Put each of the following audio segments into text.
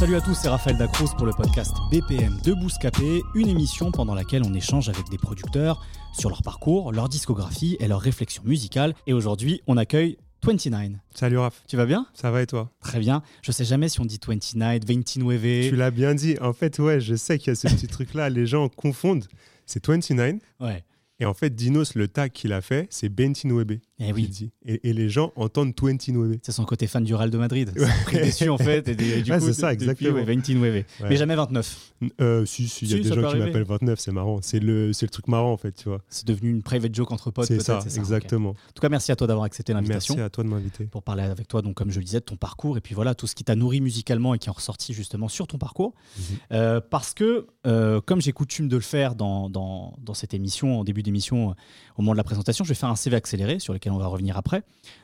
Salut à tous, c'est Raphaël Dacruz pour le podcast BPM de Bouscapé, une émission pendant laquelle on échange avec des producteurs sur leur parcours, leur discographie et leurs réflexions musicales. Et aujourd'hui, on accueille 29. Salut Raph, Tu vas bien? Ça va et toi? Très bien. Je sais jamais si on dit 29, 29. Tu l'as bien dit. En fait, ouais, je sais qu'il y a ce petit truc-là. Les gens confondent. C'est 29. Ouais. Et en fait, Dinos, le tag qu'il a fait, c'est Bentinwebe. Eh oui. dit. Et, et les gens entendent 29. C'est son côté fan du Real de Madrid. C'est pris dessus en fait. Et des- du Ouais, coup, c'est ça, depuis, exactement. ouais, 29. Ouais. Mais jamais 29. Euh, si, si, il y a Si, des gens qui m'appellent 29, c'est marrant. C'est le, c'est le truc marrant, en fait, tu vois. C'est devenu une private joke entre potes. C'est ça, exactement. En tout cas, merci à toi d'avoir accepté l'invitation. Merci à toi de m'inviter. pour parler avec toi, donc comme je le disais, de ton parcours et puis voilà tout ce qui t'a nourri musicalement et qui est ressorti justement sur ton parcours. Mhm. Euh, parce que, euh, comme j'ai coutume de le faire dans, dans, dans cette émission, en début d'émission, euh, au moment de la présentation, je vais faire un CV accéléré sur lequel on va revenir après.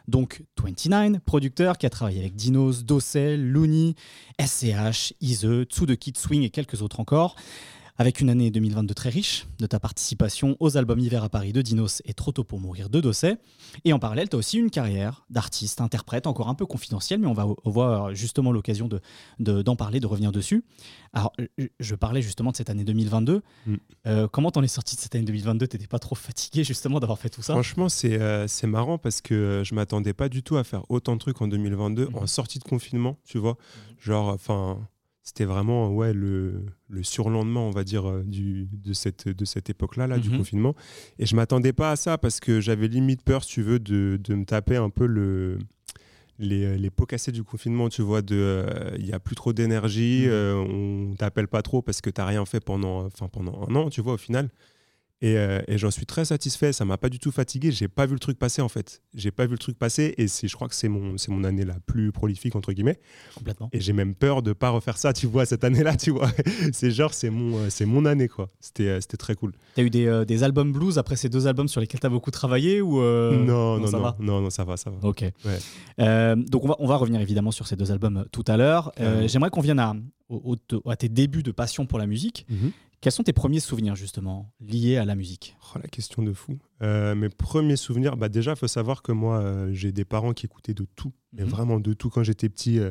Donc 29, producteur qui a travaillé avec Dinos, Dossel, Looney, SCH, Ise, Tsu de Kid Swing et quelques autres encore. Avec une année 2022 très riche de ta participation aux albums Hiver à Paris de Dinos et Trop tôt pour mourir de Dosset. Et en parallèle, tu as aussi une carrière d'artiste, interprète, encore un peu confidentielle, mais on va avoir justement l'occasion d'en de, d'en parler, de revenir dessus. Alors, je- parlais justement de cette année 2022. Mm. Euh, comment t'en es sorti de cette année 2022 T'étais pas trop fatigué justement d'avoir fait tout ça? Franchement, c'est euh, marrant parce que euh, je m'attendais pas du tout à faire autant de trucs en 2022, Mhm. en sortie de confinement, tu vois. Genre, enfin, c'était vraiment ouais, le, le surlendemain, on va dire, euh, du, de cette, de cette époque-là, là, du Mhm. confinement. Et je m'attendais pas à ça parce que j'avais limite peur, si tu veux, de, de me taper un peu le. Les, les pots cassés du confinement, tu vois, de euh, il y a plus trop d'énergie, Mhm. euh, on t'appelle pas trop parce que t'as rien fait pendant, enfin, pendant un an, tu vois, au final. Et, euh, et j'en suis très satisfait. Ça m'a pas du tout fatigué. J'ai pas vu le truc passer en fait. J'ai pas vu le truc passer et c'est, je crois que c'est mon, c'est mon année la plus prolifique entre guillemets. Complètement. Et j'ai même peur de pas refaire ça. Tu vois cette année-là, tu vois. c'est genre c'est mon, euh, c'est mon année quoi. C'était, euh, c'était très cool. T'as eu des, euh, des albums blues après ces deux albums sur lesquels t'as beaucoup travaillé ou euh, non, non, ça non, va? Non, non, ça va, ça va. Ok. Donc on va, on va revenir évidemment sur ces deux albums tout à l'heure. J'aimerais qu'on vienne à, au- au- à tes débuts de passion pour la musique. Mhm. Quels sont tes premiers souvenirs justement liés à la musique? Oh, la question de fou. Euh, mes premiers souvenirs, bah déjà, il faut savoir que moi, euh, j'ai des parents qui écoutaient de tout, mais Mhm. vraiment de tout. Quand j'étais petit, euh,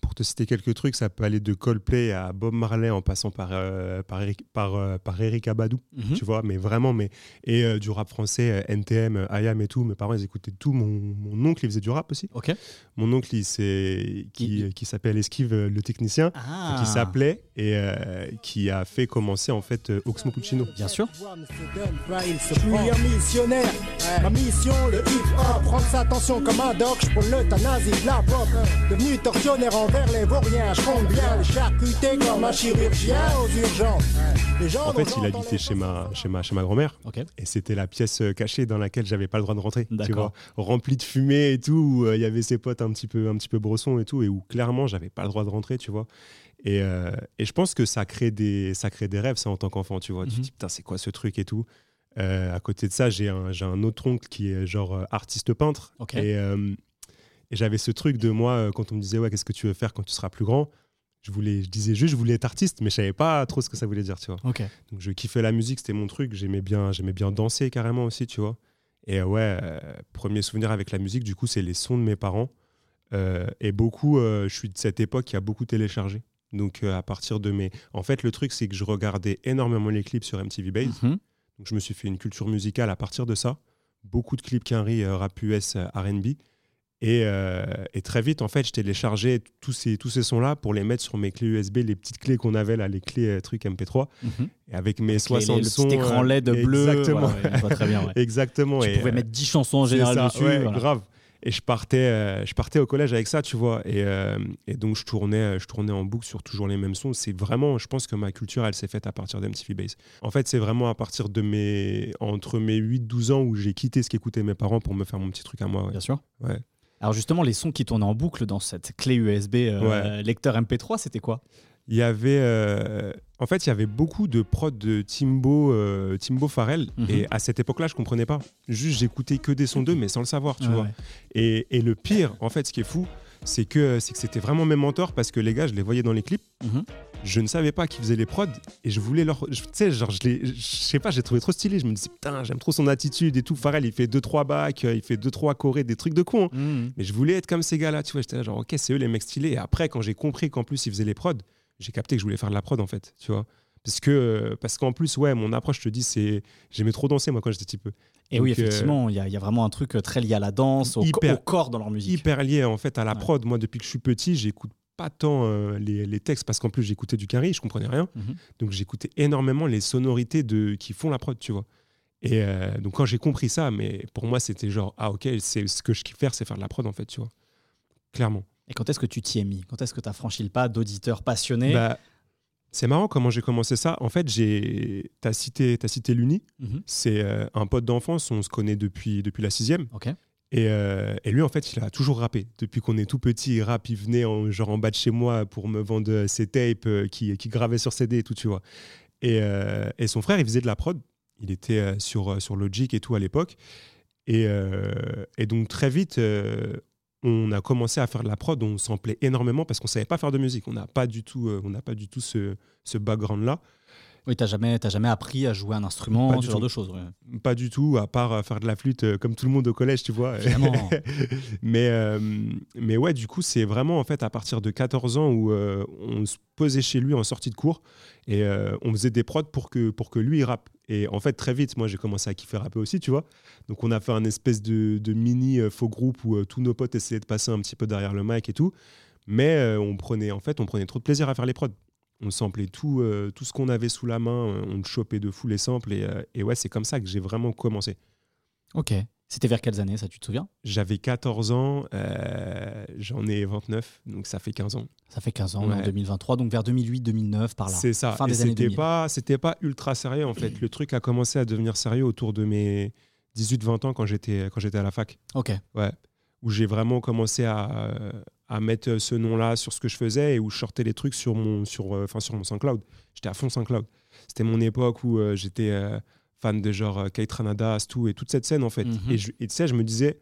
pour te citer quelques trucs, ça peut aller de Coldplay à Bob Marley en passant par, euh, par, Eric, par, euh, par Eric Abadou, Mhm. tu vois, mais vraiment, mais, et euh, du rap français, euh, NTM, IAM et tout. Mes parents, ils écoutaient tout. Mon, mon oncle, il faisait du rap aussi. Ok. Mon oncle, il, s'est- qui, Il- qui s'appelle Esquive, le technicien, Ah. qui s'appelait et euh, qui a fait commencer en fait euh, Oxmo Puccino. Bien sûr. Je suis un missionnaire, ma mission le hip-hop Prendre sa attention comme un doc, pour l'euthanasie de la pop Devenu tortionnaire envers les vauriens, je compte bien les charcuter comme un chirurgien aux urgences Les gens En fait, il habitait chez ma, chez ma, chez ma grand-mère. Ok. Et c'était la pièce euh, cachée dans laquelle j'avais pas le droit de rentrer. Tu vois, remplie de fumée et tout, où euh, il y avait ses potes un petit peu, un petit peu brossons et tout, et où clairement j'avais pas le droit de rentrer, tu vois. Et, euh, et je pense que ça crée des, ça crée des rêves, ça en tant qu'enfant, tu vois. Tu te Mhm. dis putain, c'est quoi ce truc et tout. Euh, à côté de ça, j'ai un, j'ai un autre oncle qui est genre artiste peintre. Ok. Et, euh, et j'avais ce truc de moi euh, quand on me disait ouais, qu'est-ce que tu veux faire quand tu seras plus grand? Je voulais, je disais juste, je voulais être artiste, mais je savais pas trop ce que ça voulait dire, tu vois. Donc je kiffais la musique, c'était mon truc. J'aimais bien, j'aimais bien danser carrément aussi, tu vois. Et euh, ouais, euh, premier souvenir avec la musique, du coup, c'est les sons de mes parents. Euh, et beaucoup, euh, je suis de cette époque qui a beaucoup téléchargé. Donc à partir de mes... En fait, le truc, c'est que je regardais énormément les clips sur MTV Base. Mhm. Donc je me suis fait une culture musicale à partir de ça. Beaucoup de clips Quinry, euh, rap US, R&B. Et, euh, et très vite, en fait, je téléchargeais tous ces, tous ces sons-là pour les mettre sur mes clés USB, les petites clés qu'on avait là, les clés euh, trucs MP3. Mhm. Et avec mes Avec les- 60 les- le sons. petit écran euh, LED bleu. Exactement. voilà, ouais, très bien. ouais. Exactement. Tu et, pouvais euh, mettre 10 chansons en général ça, dessus. ouais, voilà. grave. et je partais, euh, je partais au collège avec ça, tu vois. Et, euh, et donc, je tournais, je tournais en boucle sur toujours les mêmes sons. C'est vraiment, je pense que ma culture, elle s'est faite à partir d'MTV Base. En fait, c'est vraiment à partir de mes. entre mes 8-12 ans où j'ai quitté ce qu'écoutaient mes parents pour me faire mon petit truc à moi. ouais. Bien sûr. Ouais. Alors justement, les sons qui tournaient en boucle dans cette clé USB euh, lecteur MP3, c'était quoi? Il y avait. euh, en fait, il y avait beaucoup de prods de Timbo, euh, Timbo Farrell. Mhm. Et à cette époque-là, je comprenais pas. Juste, j'écoutais que des sons d'eux, mais sans le savoir, tu vois. ouais. Et, et le pire, en fait, ce qui est fou, c'est que c'est que c'était vraiment mes mentors parce que les gars, je les voyais dans les clips. Mhm. Je ne savais pas qu'ils faisaient les prods et je voulais leur. Tu sais, genre, je les. Je sais pas, j'ai trouvé trop stylé. Je me disais, putain, j'aime trop son attitude et tout. Pharrell, il fait 2-3 bacs, il fait 2-3 chorés, des trucs de con. hein. Mhm. Mais je voulais être comme ces gars-là, tu vois. J'étais là, genre, ok, c'est eux les mecs stylés. Et après, quand j'ai compris qu'en plus, ils faisaient les prods, j'ai capté que je voulais faire de la prod, en fait, tu vois. Parce que parce qu'en plus, ouais, mon approche, je te dis, c'est. J'aimais trop danser, moi, quand j'étais petit peu. Et oui, Donc, euh, effectivement, il y, a- il y a vraiment un truc euh, très lié à la danse, au, co- Hyper- au corps dans leur musique. hyper lié en fait à la Ouais. prod. Moi, depuis que je suis petit, j'écoute pas tant euh, les, les textes parce qu'en plus j'écoutais du carré, je comprenais rien. Mhm. Donc j'écoutais énormément les sonorités de qui font la prod, tu vois. Et euh, donc quand j'ai compris ça, mais pour moi c'était genre ah ok, c'est ce que je kiffe faire, c'est faire de la prod en fait, tu vois. Clairement. Et quand est-ce que tu t'y es mis? Quand est-ce que tu as franchi le pas d'auditeur passionné Bah, c'est marrant comment j'ai commencé ça. En fait, j'ai t'as cité t'as cité l'Uni. Mhm. C'est euh, un pote d'enfance, on se connaît depuis depuis la sixième. Ok. Et, euh, et lui, en fait, il a toujours rappé. Depuis qu'on est tout petit, il rappe, il venait en, genre en bas de chez moi pour me vendre euh, ses tapes euh, qui, qui gravaient sur CD et tout, tu vois. Et, euh, et son frère, il faisait de la prod. Il était sur, sur Logic et tout à l'époque. Et, et donc, très vite, on a commencé à faire de la prod. On samplait énormément parce qu'on savait pas faire de musique. On n'a pas du tout, on pas du tout ce, ce background-là. Oui, t'as jamais, t'as jamais appris à jouer un instrument, Pas ce genre tout. de choses. ouais. Pas du tout, à part euh, faire de la flûte euh, comme tout le monde au collège, tu vois. Mais, euh, mais ouais, du coup, c'est vraiment en fait à partir de 14 ans où euh, on se posait chez lui en sortie de cours et euh, on faisait des prods pour que, pour que lui il rappe. Et en fait, très vite, moi j'ai commencé à kiffer rapper aussi, tu vois. Donc on a fait un espèce de, de mini faux groupe où tous nos potes essayaient de passer un petit peu derrière le mic et tout. Mais euh, on prenait, en fait, on prenait trop de plaisir à faire les prods. On samplait tout, euh, tout ce qu'on avait sous la main, euh, on chopait de fou les samples. Et, euh, et ouais, c'est comme ça que j'ai vraiment commencé. Ok. C'était vers quelles années, ça, tu te souviens? J'avais 14 ans, euh, j'en ai 29, donc ça fait 15 ans. Ça fait 15 ans, en Ouais. 2023, donc vers 2008-2009, par là. C'est ça. Fin Et des années c'était 2000. pas, c'était pas ultra sérieux en fait. Le truc a commencé à devenir sérieux autour de mes 18-20 ans quand j'étais quand j'étais à la fac. Ok. Ouais. Où j'ai vraiment commencé à, à mettre ce nom-là sur ce que je faisais et où je sortais les trucs sur mon sur euh, enfin sur mon SoundCloud. J'étais à fond SoundCloud. C'était mon époque où euh, j'étais euh, fan de genre euh, Kate Ranada, et toute cette scène en fait. Mhm. Et je- et tu sais, je me disais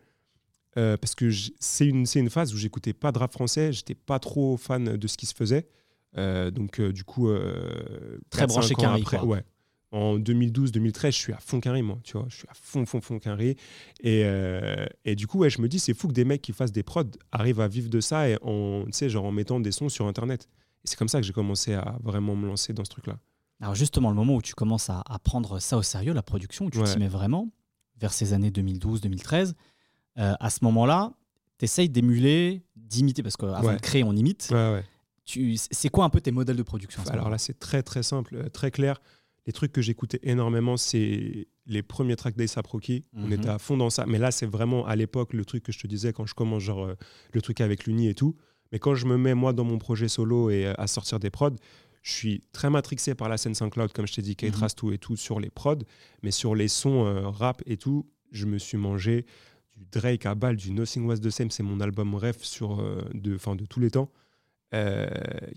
euh, parce que c'est une, une phase où j'écoutais pas de rap français, j'étais pas trop fan de ce qui se faisait. Euh, donc, euh, du coup. euh, Très 4-5 branché Quinry, après- quoi. Ouais. En 2012-2013, je suis à fond Quinry, moi. Tu vois, je suis à fond, fond, fond Quinry. Et, euh, et du coup, ouais, je me dis, c'est fou que des mecs qui fassent des prods arrivent à vivre de ça et en, tu sais, genre en mettant des sons sur Internet. Et c'est comme ça que j'ai commencé à vraiment me lancer dans ce truc-là. Alors justement, le moment où tu commences à, à prendre ça au sérieux, la production, où tu Ouais. t'y mets vraiment, vers ces années 2012-2013, euh, à ce moment-là, tu essayes d'émuler, d'imiter, parce qu'avant Ouais. de créer, on imite. Ouais, C'est quoi un peu tes modèles de production Alors là, c'est très très simple, euh, très clair. Les trucs que j'écoutais énormément, c'est les premiers tracks d'Aesop Rocky. On Mhm. était à fond dans ça. Mais là, c'est vraiment à l'époque le truc que je te disais quand je commence, genre euh, le truc avec l'Uni et tout. Mais quand je me mets moi dans mon projet solo et euh, à sortir des prods, je suis très matrixé par la scène SoundCloud, comme je t'ai dit, Kate. Rastu et tout, sur les prods. Mais sur les sons euh, rap et tout, je me suis mangé du Drake à balle, du Nothing Was the Same. C'est mon album rêve sur, de, fin, de tous les temps.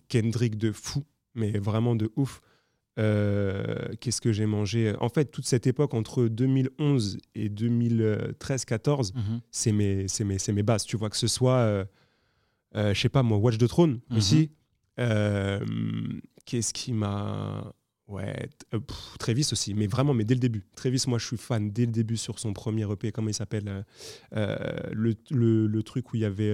Kendrick de fou, mais vraiment de ouf. Euh, Qu'est-ce que j'ai mangé? En fait, toute cette époque entre 2011 et 2013-14, Mhm. c'est mes, c'est mes, c'est mes bases. Tu vois, que ce soit, euh, euh, je sais pas moi, Watch the Throne Mhm. aussi. Euh, Qu'est-ce qui m'a. Ouais, euh, pff, Travis aussi, mais vraiment, mais dès le début. Travis, moi, je suis fan dès le début sur son premier EP, comment il s'appelle le, le, le truc où il y avait.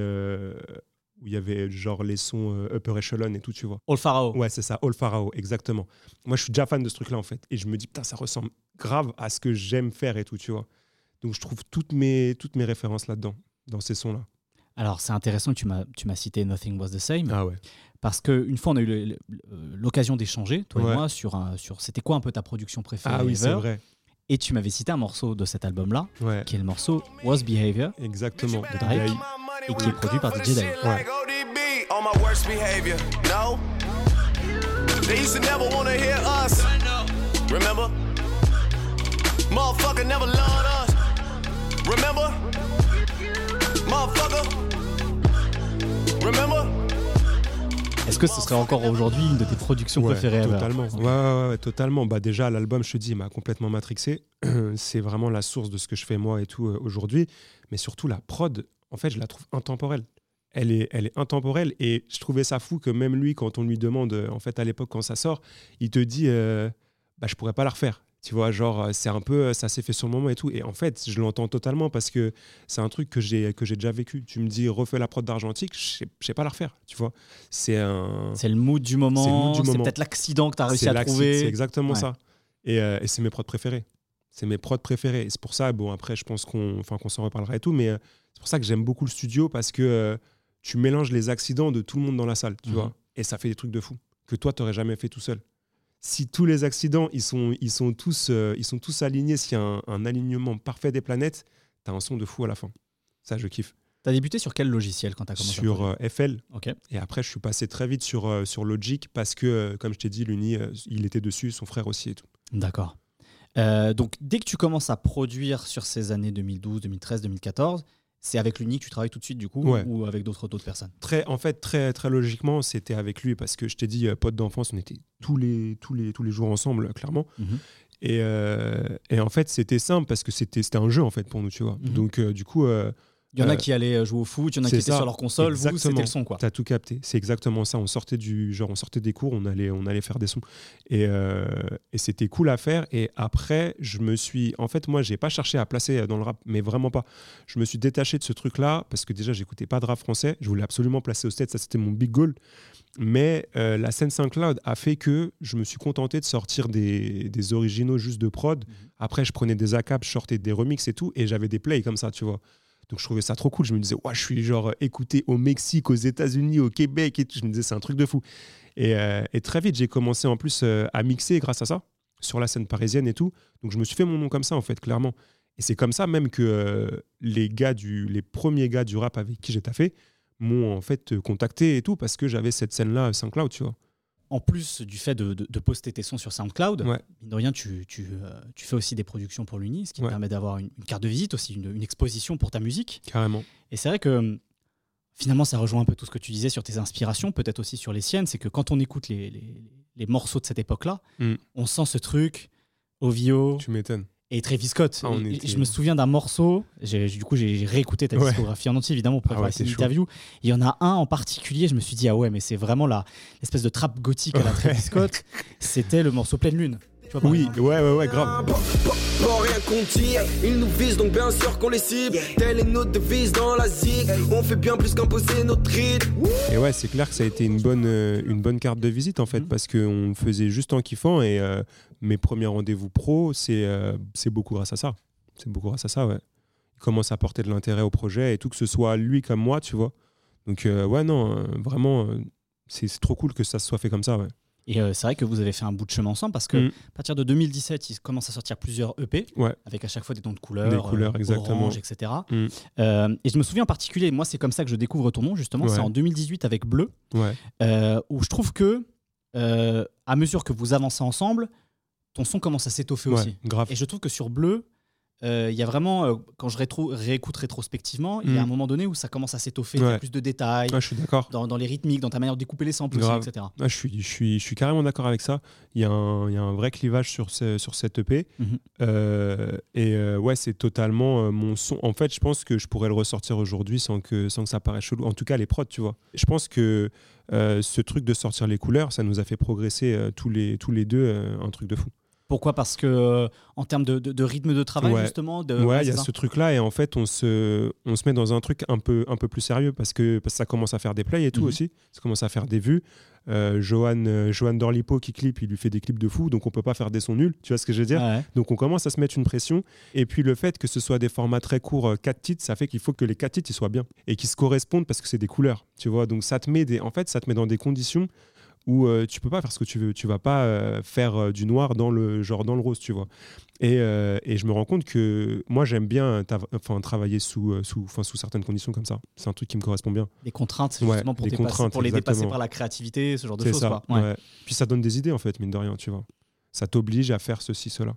Où il y avait genre les sons euh, Upper Echelon et tout, tu vois. All Pharaoh. Ouais, c'est ça, All Pharaoh, exactement. Moi, je suis déjà fan de ce truc-là, en fait. Et je me dis, putain, ça ressemble grave à ce que j'aime faire et tout, tu vois. Donc, je trouve toutes mes, toutes mes références là-dedans, dans ces sons-là. Alors c'est intéressant que tu m'as cité Nothing Was the Same, Ah ouais. parce qu'une fois on a eu l'occasion d'échanger, toi Ouais. et moi, sur, un, sur c'était quoi un peu ta production préférée Ah oui, c'est vrai. Et tu m'avais cité un morceau de cet album-là, Ouais, qui est le morceau Was Behavior, exactement. de Drake, et qui est produit par DJ Dave. Ouais. on my worst behavior. No. They used to never want to hear us. Remember? Motherfucker never loved us. Remember? Motherfucker. Remember? Est-ce que ce serait encore aujourd'hui une de tes productions Ouais, préférées Totalement. Ouais, ouais, ouais, totalement. Bah, déjà, l'album, je te dis, il m'a complètement matrixé. c'est vraiment la source de ce que je fais moi et tout euh, aujourd'hui. Mais surtout, la prod, en fait, je la trouve intemporelle. Elle est, elle est intemporelle et je trouvais ça fou que même lui, quand on lui demande, euh, en fait, à l'époque, quand ça sort, il te dit, euh, bah, je pourrais pas la refaire. Tu vois, genre, euh, c'est un peu, euh, ça s'est fait sur le moment et tout. Et en fait, je l'entends totalement parce que c'est un truc que j'ai que j'ai déjà vécu. Tu me dis, refais la prod d'Argentique, je sais- pas la refaire. Tu vois, c'est un. C'est le mood du moment, C'est le mood du c'est moment. peut-être l'accident que tu as réussi à trouver. C'est exactement Ouais. ça. Et, euh, et c'est mes prods préférés. C'est mes prods préférés. Et c'est pour ça, bon, après, je pense qu'on enfin, qu'on s'en reparlera et tout, mais euh, pour ça que j'aime beaucoup le studio parce que euh, tu mélanges les accidents de tout le monde dans la salle, tu Mhm. vois. Et ça fait des trucs de fou que toi, tu jamais fait tout seul. Si tous les accidents, ils sont, ils sont, tous, euh, ils sont tous alignés, s'il y a un, un alignement parfait des planètes, tu as un son de fou à la fin. Ça, je kiffe. Tu as débuté sur quel logiciel quand tu as commencé Sur euh, FL, Ok. et après, je suis passé très vite sur, euh, sur Logic parce que, euh, comme je t'ai dit, l'Uni, il était dessus, son frère aussi et tout. D'accord. Donc, dès que tu commences à produire sur ces années 2012, 2013, 2014, c'est avec l'Uni que tu travailles tout de suite, du coup, Ouais. ou avec d'autres d'autres personnes? Très, en fait, très, très logiquement, c'était avec lui parce que je t'ai dit, euh, pote d'enfance, on était tous les, tous, les, tous les jours ensemble, clairement. Mhm. Et, euh, et en fait, c'était simple parce que c'était c'était un jeu, en fait, pour nous, tu vois. Mhm. Donc, euh, du coup, euh, Il y en a Euh, qui allaient jouer au foot, il y en a qui étaient ça. sur leur console, vous, c'était le son, quoi. T'as tout capté. C'est exactement ça. On sortait du genre, on sortait des cours, on allait, on allait faire des sons, et, euh, et c'était cool à faire. Et après, je me suis, en fait, moi, j'ai pas cherché à placer dans le rap, mais vraiment pas. Je me suis détaché de ce truc-là parce que déjà, j'écoutais pas de rap français. Je voulais absolument placer au stade. Ça, c'était mon big goal. Mais euh, la scène Saint-Cloud a fait que je me suis contenté de sortir des, des originaux juste de prod. Après, je prenais des ACAP, je sortais des remixes et tout, et j'avais des plays comme ça, tu vois. Donc je trouvais ça trop cool. Je me disais, ouais, je suis genre écouté au Mexique, aux États-Unis, au Québec et. Je me disais, c'est un truc de fou. Et, euh, très vite, j'ai commencé en plus euh, à mixer grâce à ça, sur la scène parisienne et tout. Donc je me suis fait mon nom comme ça, en fait, clairement. Et c'est comme ça même que euh, les gars du, les premiers gars du rap avec qui j'ai taffé m'ont en fait contacté et tout parce que j'avais cette scène-là SoundCloud, tu vois. En plus du fait de, de- de poster tes sons sur SoundCloud, Ouais. mine de rien, tu, tu, euh, tu fais aussi des productions pour l'Uni, ce qui te permet d'avoir une, une carte de visite aussi, une, une exposition pour ta musique. Carrément. Et c'est vrai que hum, finalement, ça rejoint un peu tout ce que tu disais sur tes inspirations, peut-être aussi sur les siennes. C'est que quand on écoute les, les- les morceaux de cette époque-là, Mm. on sent ce truc, Ovio Tu m'étonnes. Et Travis Scott. Ah, était- je me souviens d'un morceau, du coup, j'ai réécouté ta Ouais. discographie en entier, évidemment, pour Ah préparer ouais, cette interview. Il y en a un en particulier, je me suis dit, ah ouais, mais c'est vraiment la- l'espèce de trap gothique à la Travis Scott. C'était le morceau Pleine Lune. Tu vois, par Oui, exemple. ouais, ouais, ouais, grave. Pas rien qu'on tire, ils nous visent donc bien sûr qu'on les cible. Telle est notre devise dans la zig, on fait bien plus qu'imposer notre rythme. Et ouais, c'est clair que ça a été une bonne, euh, une bonne carte de visite en fait, Mhm. parce qu'on le faisait juste en kiffant et euh, mes premiers rendez-vous pro, c'est euh, beaucoup grâce à ça. C'est beaucoup grâce à ça, ouais. Il commence à porter de l'intérêt au projet et tout, que ce soit lui comme moi, tu vois. Donc, euh, ouais, non, euh, vraiment, euh, c'est trop cool que ça se soit fait comme ça, ouais. Et c'est vrai que vous avez fait un bout de chemin ensemble parce que Mm. à partir de 2017, il commence à sortir plusieurs EP Ouais. avec à chaque fois des noms de couleurs, Des couleurs, exactement. orange, etc. Mm. Euh, et je me souviens en particulier, moi c'est comme ça que je découvre ton nom justement, c'est en 2018 avec Bleu, Ouais, euh, où je trouve que euh, à mesure que vous avancez ensemble, ton son commence à s'étoffer ouais, aussi. grave. Et je trouve que sur Bleu, euh, il y a vraiment, euh, quand je rétro- réécoute rétrospectivement, il y a Mm. un moment donné où ça commence à s'étoffer, il y a Ouais. plus de détails je suis d'accord. dans, dans les rythmiques, dans ta manière de découper les samples aussi, etc. Ah, je, suis, je, suis, je suis carrément d'accord avec ça. Il y, a un, il y a un vrai clivage sur, ce, sur cette EP. Mhm. Euh, et ouais, c'est totalement mon son. En fait, je pense que je pourrais le ressortir aujourd'hui sans que, sans que ça paraisse chelou. En tout cas, les prods, tu vois. Je pense que ce truc de sortir les couleurs, ça nous a fait progresser tous, les, tous les deux un truc de fou. Pourquoi? Parce que euh, en termes de, de- de rythme de travail, Ouais. justement, de, ouais, il y a ça. ce truc-là et en fait, on se, on se met dans un truc un peu, un peu plus sérieux parce que, parce que ça commence à faire des plays et tout Mhm. aussi. Ça commence à faire des vues. Euh, Johan, euh, Johan Dorlipo qui clip, il lui fait des clips de fou, donc on peut pas faire des sons nuls. Tu vois ce que je veux dire? Ouais. Donc on commence à se mettre une pression. Et puis le fait que ce soit des formats très courts, 4 titres, ça fait qu'il faut que les 4 titres ils soient bien et qu'ils se correspondent parce que c'est des couleurs. Tu vois? Donc ça te met des, en fait, ça te met dans des conditions où euh, tu peux pas faire ce que tu veux. Tu vas pas euh, faire euh, du noir dans le genre dans le rose, tu vois. Et, euh, et je me rends compte que moi j'aime bien enfin, travailler sous, sous, enfin, sous certaines conditions comme ça. C'est un truc qui me correspond bien. Les contraintes, c'est Ouais, justement pour, les dépasser- contraintes, pour les dépasser par la créativité, ce genre de choses. ça. quoi. Ouais. ouais. Puis ça donne des idées en fait, mine de rien, tu vois. Ça t'oblige à faire ceci, cela.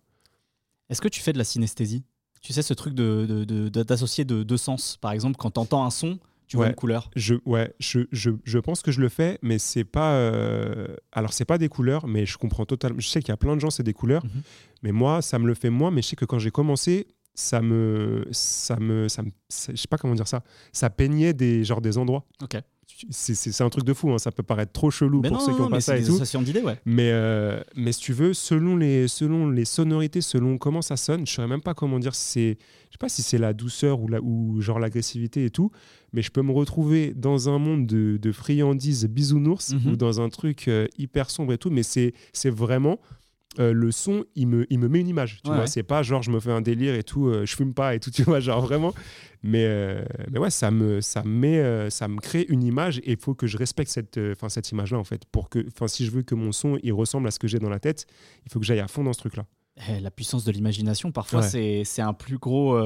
Est-ce que tu fais de la synesthésie? Tu sais, ce truc de, de- de- de- d'associer de deux sens. Par exemple, quand tu entends un son, tu vois une couleur? Je, ouais, je, je, je pense que je le fais, mais c'est pas. euh, Alors, c'est pas des couleurs, mais je comprends totalement. Je sais qu'il y a plein de gens, c'est des couleurs, Mhm. mais moi, ça me le fait moins. Mais je sais que quand j'ai commencé, ça me. Ça me, ça me je sais pas comment dire ça. Ça peignait des, genre, des endroits. Ok. C'est, un truc de fou, hein, ça peut paraître trop chelou Mais pour non, ceux qui ont pas ça et tout. ouais. Mais, euh, mais si tu veux, selon les, selon les sonorités, selon comment ça sonne, je saurais même pas comment dire si c'est, je sais pas si c'est la douceur ou, la, ou genre l'agressivité et tout, mais je peux me retrouver dans un monde de, de friandises bisounours Mhm. ou dans un truc euh, hyper sombre et tout, mais c'est, c'est vraiment euh, le son, il me, il me met une image. Tu Ouais, vois, c'est pas genre je me fais un délire et tout, euh, je fume pas et tout, tu vois, genre vraiment. Mais, euh, mais ouais, ça me, ça, met, euh, ça me crée une image et il faut que je respecte cette, 'fin, cette image-là en fait. Pour que, 'fin, si je veux que mon son il ressemble à ce que j'ai dans la tête, il faut que j'aille à fond dans ce truc-là. Eh, la puissance de l'imagination, parfois, Ouais. c'est, un plus gros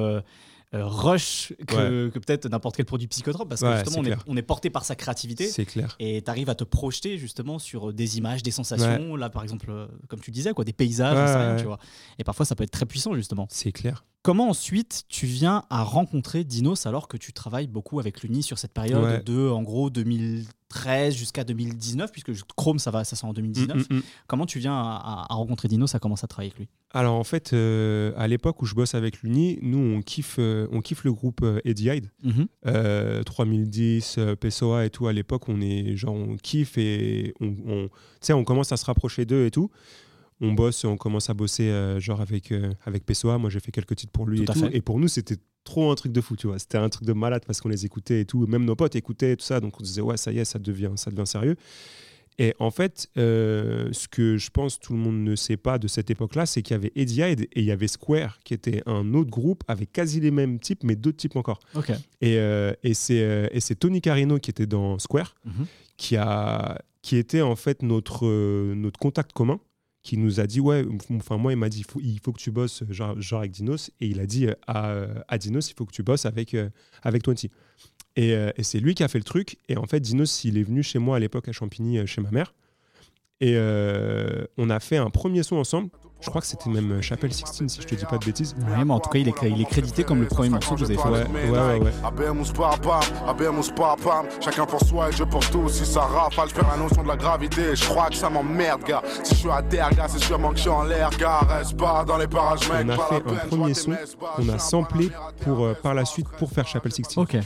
rush que, que peut-être n'importe quel produit psychotrope, parce que Ouais, justement, on est, on est porté par sa créativité. C'est clair. Et tu arrives à te projeter justement sur des images, des sensations. Là, par exemple, euh, comme tu disais, quoi, des paysages, tu vois. Et parfois, ça peut être très puissant, justement. C'est clair. Comment ensuite tu viens à rencontrer Dinos alors que tu travailles beaucoup avec l'Uni sur cette période Ouais. de, en gros, 2013 jusqu'à 2019, puisque Chrome, ça va, ça sort en 2019. Mm, mm, mm. Comment tu viens à, rencontrer Dinos, à commencer à travailler avec lui? Alors en fait, euh, à l'époque où je bosse avec l'Uni, nous on kiffe, euh, on kiffe le groupe euh, Eddie Hyde. Mhm. Euh, 3010, Pessoa et tout, à l'époque, on est genre on kiffe et on, on- tu sais, on commence à se rapprocher d'eux et tout. On bosse, on commence à bosser euh, genre avec, euh, avec Pessoa. Moi, j'ai fait quelques titres pour lui Tout et tout. fait. Et pour nous, c'était trop un truc de fou, tu vois. C'était un truc de malade parce qu'on les écoutait et tout. Même nos potes écoutaient et tout ça. Donc on disait, ouais, ça y est, ça devient, ça devient sérieux. Et en fait, euh, ce que je pense tout le monde ne sait pas de cette époque-là, c'est qu'il y avait Eddie Hyde et il y avait Square, qui était un autre groupe avec quasi les mêmes types, mais d'autres types encore. Et, et c'est Tony Carino qui était dans Square, Mhm. qui, a, qui était en fait notre, notre contact commun, qui nous a dit Ouais, enfin, moi, il m'a dit il faut, que tu bosses genre, avec Dinos. Et il a dit euh, à, Dinos Il faut que tu bosses avec, euh, avec Twenty. Et, euh, et c'est lui qui a fait le truc. Et en fait, Dinos, il est venu chez moi à l'époque à Champigny, chez ma mère. Et on a fait un premier son ensemble. Je crois que c'était même euh, Chapelle 16, si je te dis pas de bêtises. Ouais, mais en tout cas, il est, il est crédité comme le premier morceau que vous avez fait. Ouais, ouais, ouais, ouais. Habemos par pam, habemos par pam. Chacun pour soi et Dieu pour tous. Si ça rafale, je perds la notion de la gravité. Je crois que ça m'emmerde, gars. Si je suis à terre, gars, c'est sûrement que je suis en l'air, gars. Reste pas dans les parages, mec. On a fait un premier son qu'on a samplé pour, euh, par la suite pour faire Chapelle 16. Ok.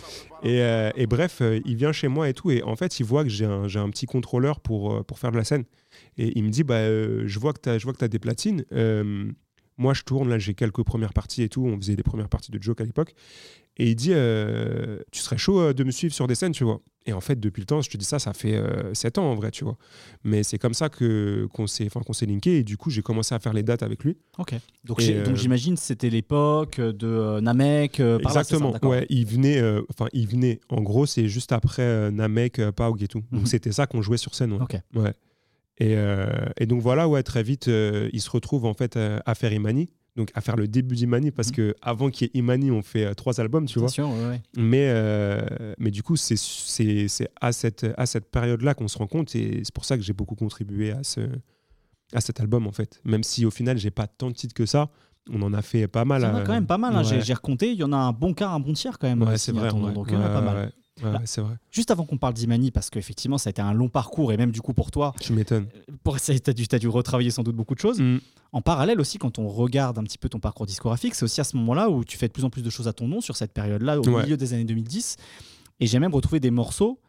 Et, euh, et bref, euh, il vient chez moi et tout. Et en fait, il voit que j'ai un, un petit contrôleur pour, euh, pour faire de la scène. Et il me dit bah, euh, Je vois que tu as, des platines. Euh, moi, je tourne. Là, j'ai quelques premières parties et tout. On faisait des premières parties de Joke à l'époque. Et il dit euh, Tu serais chaud de me suivre sur des scènes, tu vois. Et en fait, depuis le temps, je te dis ça, ça fait 7 ans en vrai, tu vois. Mais c'est comme ça que, qu'on, s'est, s'est linké. Et du coup, j'ai commencé à faire les dates avec lui. Ok. Donc, j'imagine c'était l'époque de Namek. par là, c'est ça, Exactement. ouais, il venait. Enfin, il venait. En gros, c'est juste après Namek, Paug et tout. Donc Mhm. c'était ça qu'on jouait sur scène. Ouais. Ok. Ouais. Et, euh, et donc voilà, ouais, très vite, euh, il se retrouve en fait euh, à faire Imani. Donc à faire le début d'Imani parce Mhm. que avant qu'il y ait Imani, on fait euh, trois albums, tu vois. Sûr, ouais. Mais, mais du coup, c'est, à cette, à cette période-là qu'on se rend compte et c'est pour ça que j'ai beaucoup contribué à, ce, à cet album en fait. Même si au final, j'ai pas tant de titres que ça, on en a fait pas mal. Il y en a quand même pas mal. hein. J'ai- ouais. J'ai recompté. Il y en a un bon quart, un bon tiers quand même. Ouais, c'est vrai. ton ouais. Donc il y en a Ouais, pas mal. Ouais, ouais, c'est vrai. Juste avant qu'on parle d'Imani, parce qu'effectivement, ça a été un long parcours, et même du coup pour toi, Tu m'étonnes. pour tu as dû, t'as dû retravailler sans doute beaucoup de choses. Mm. En parallèle aussi, quand on regarde un petit peu ton parcours discographique, c'est aussi à ce moment-là où tu fais de plus en plus de choses à ton nom sur cette période-là, au Ouais. milieu des années 2010. Et j'ai même retrouvé des morceaux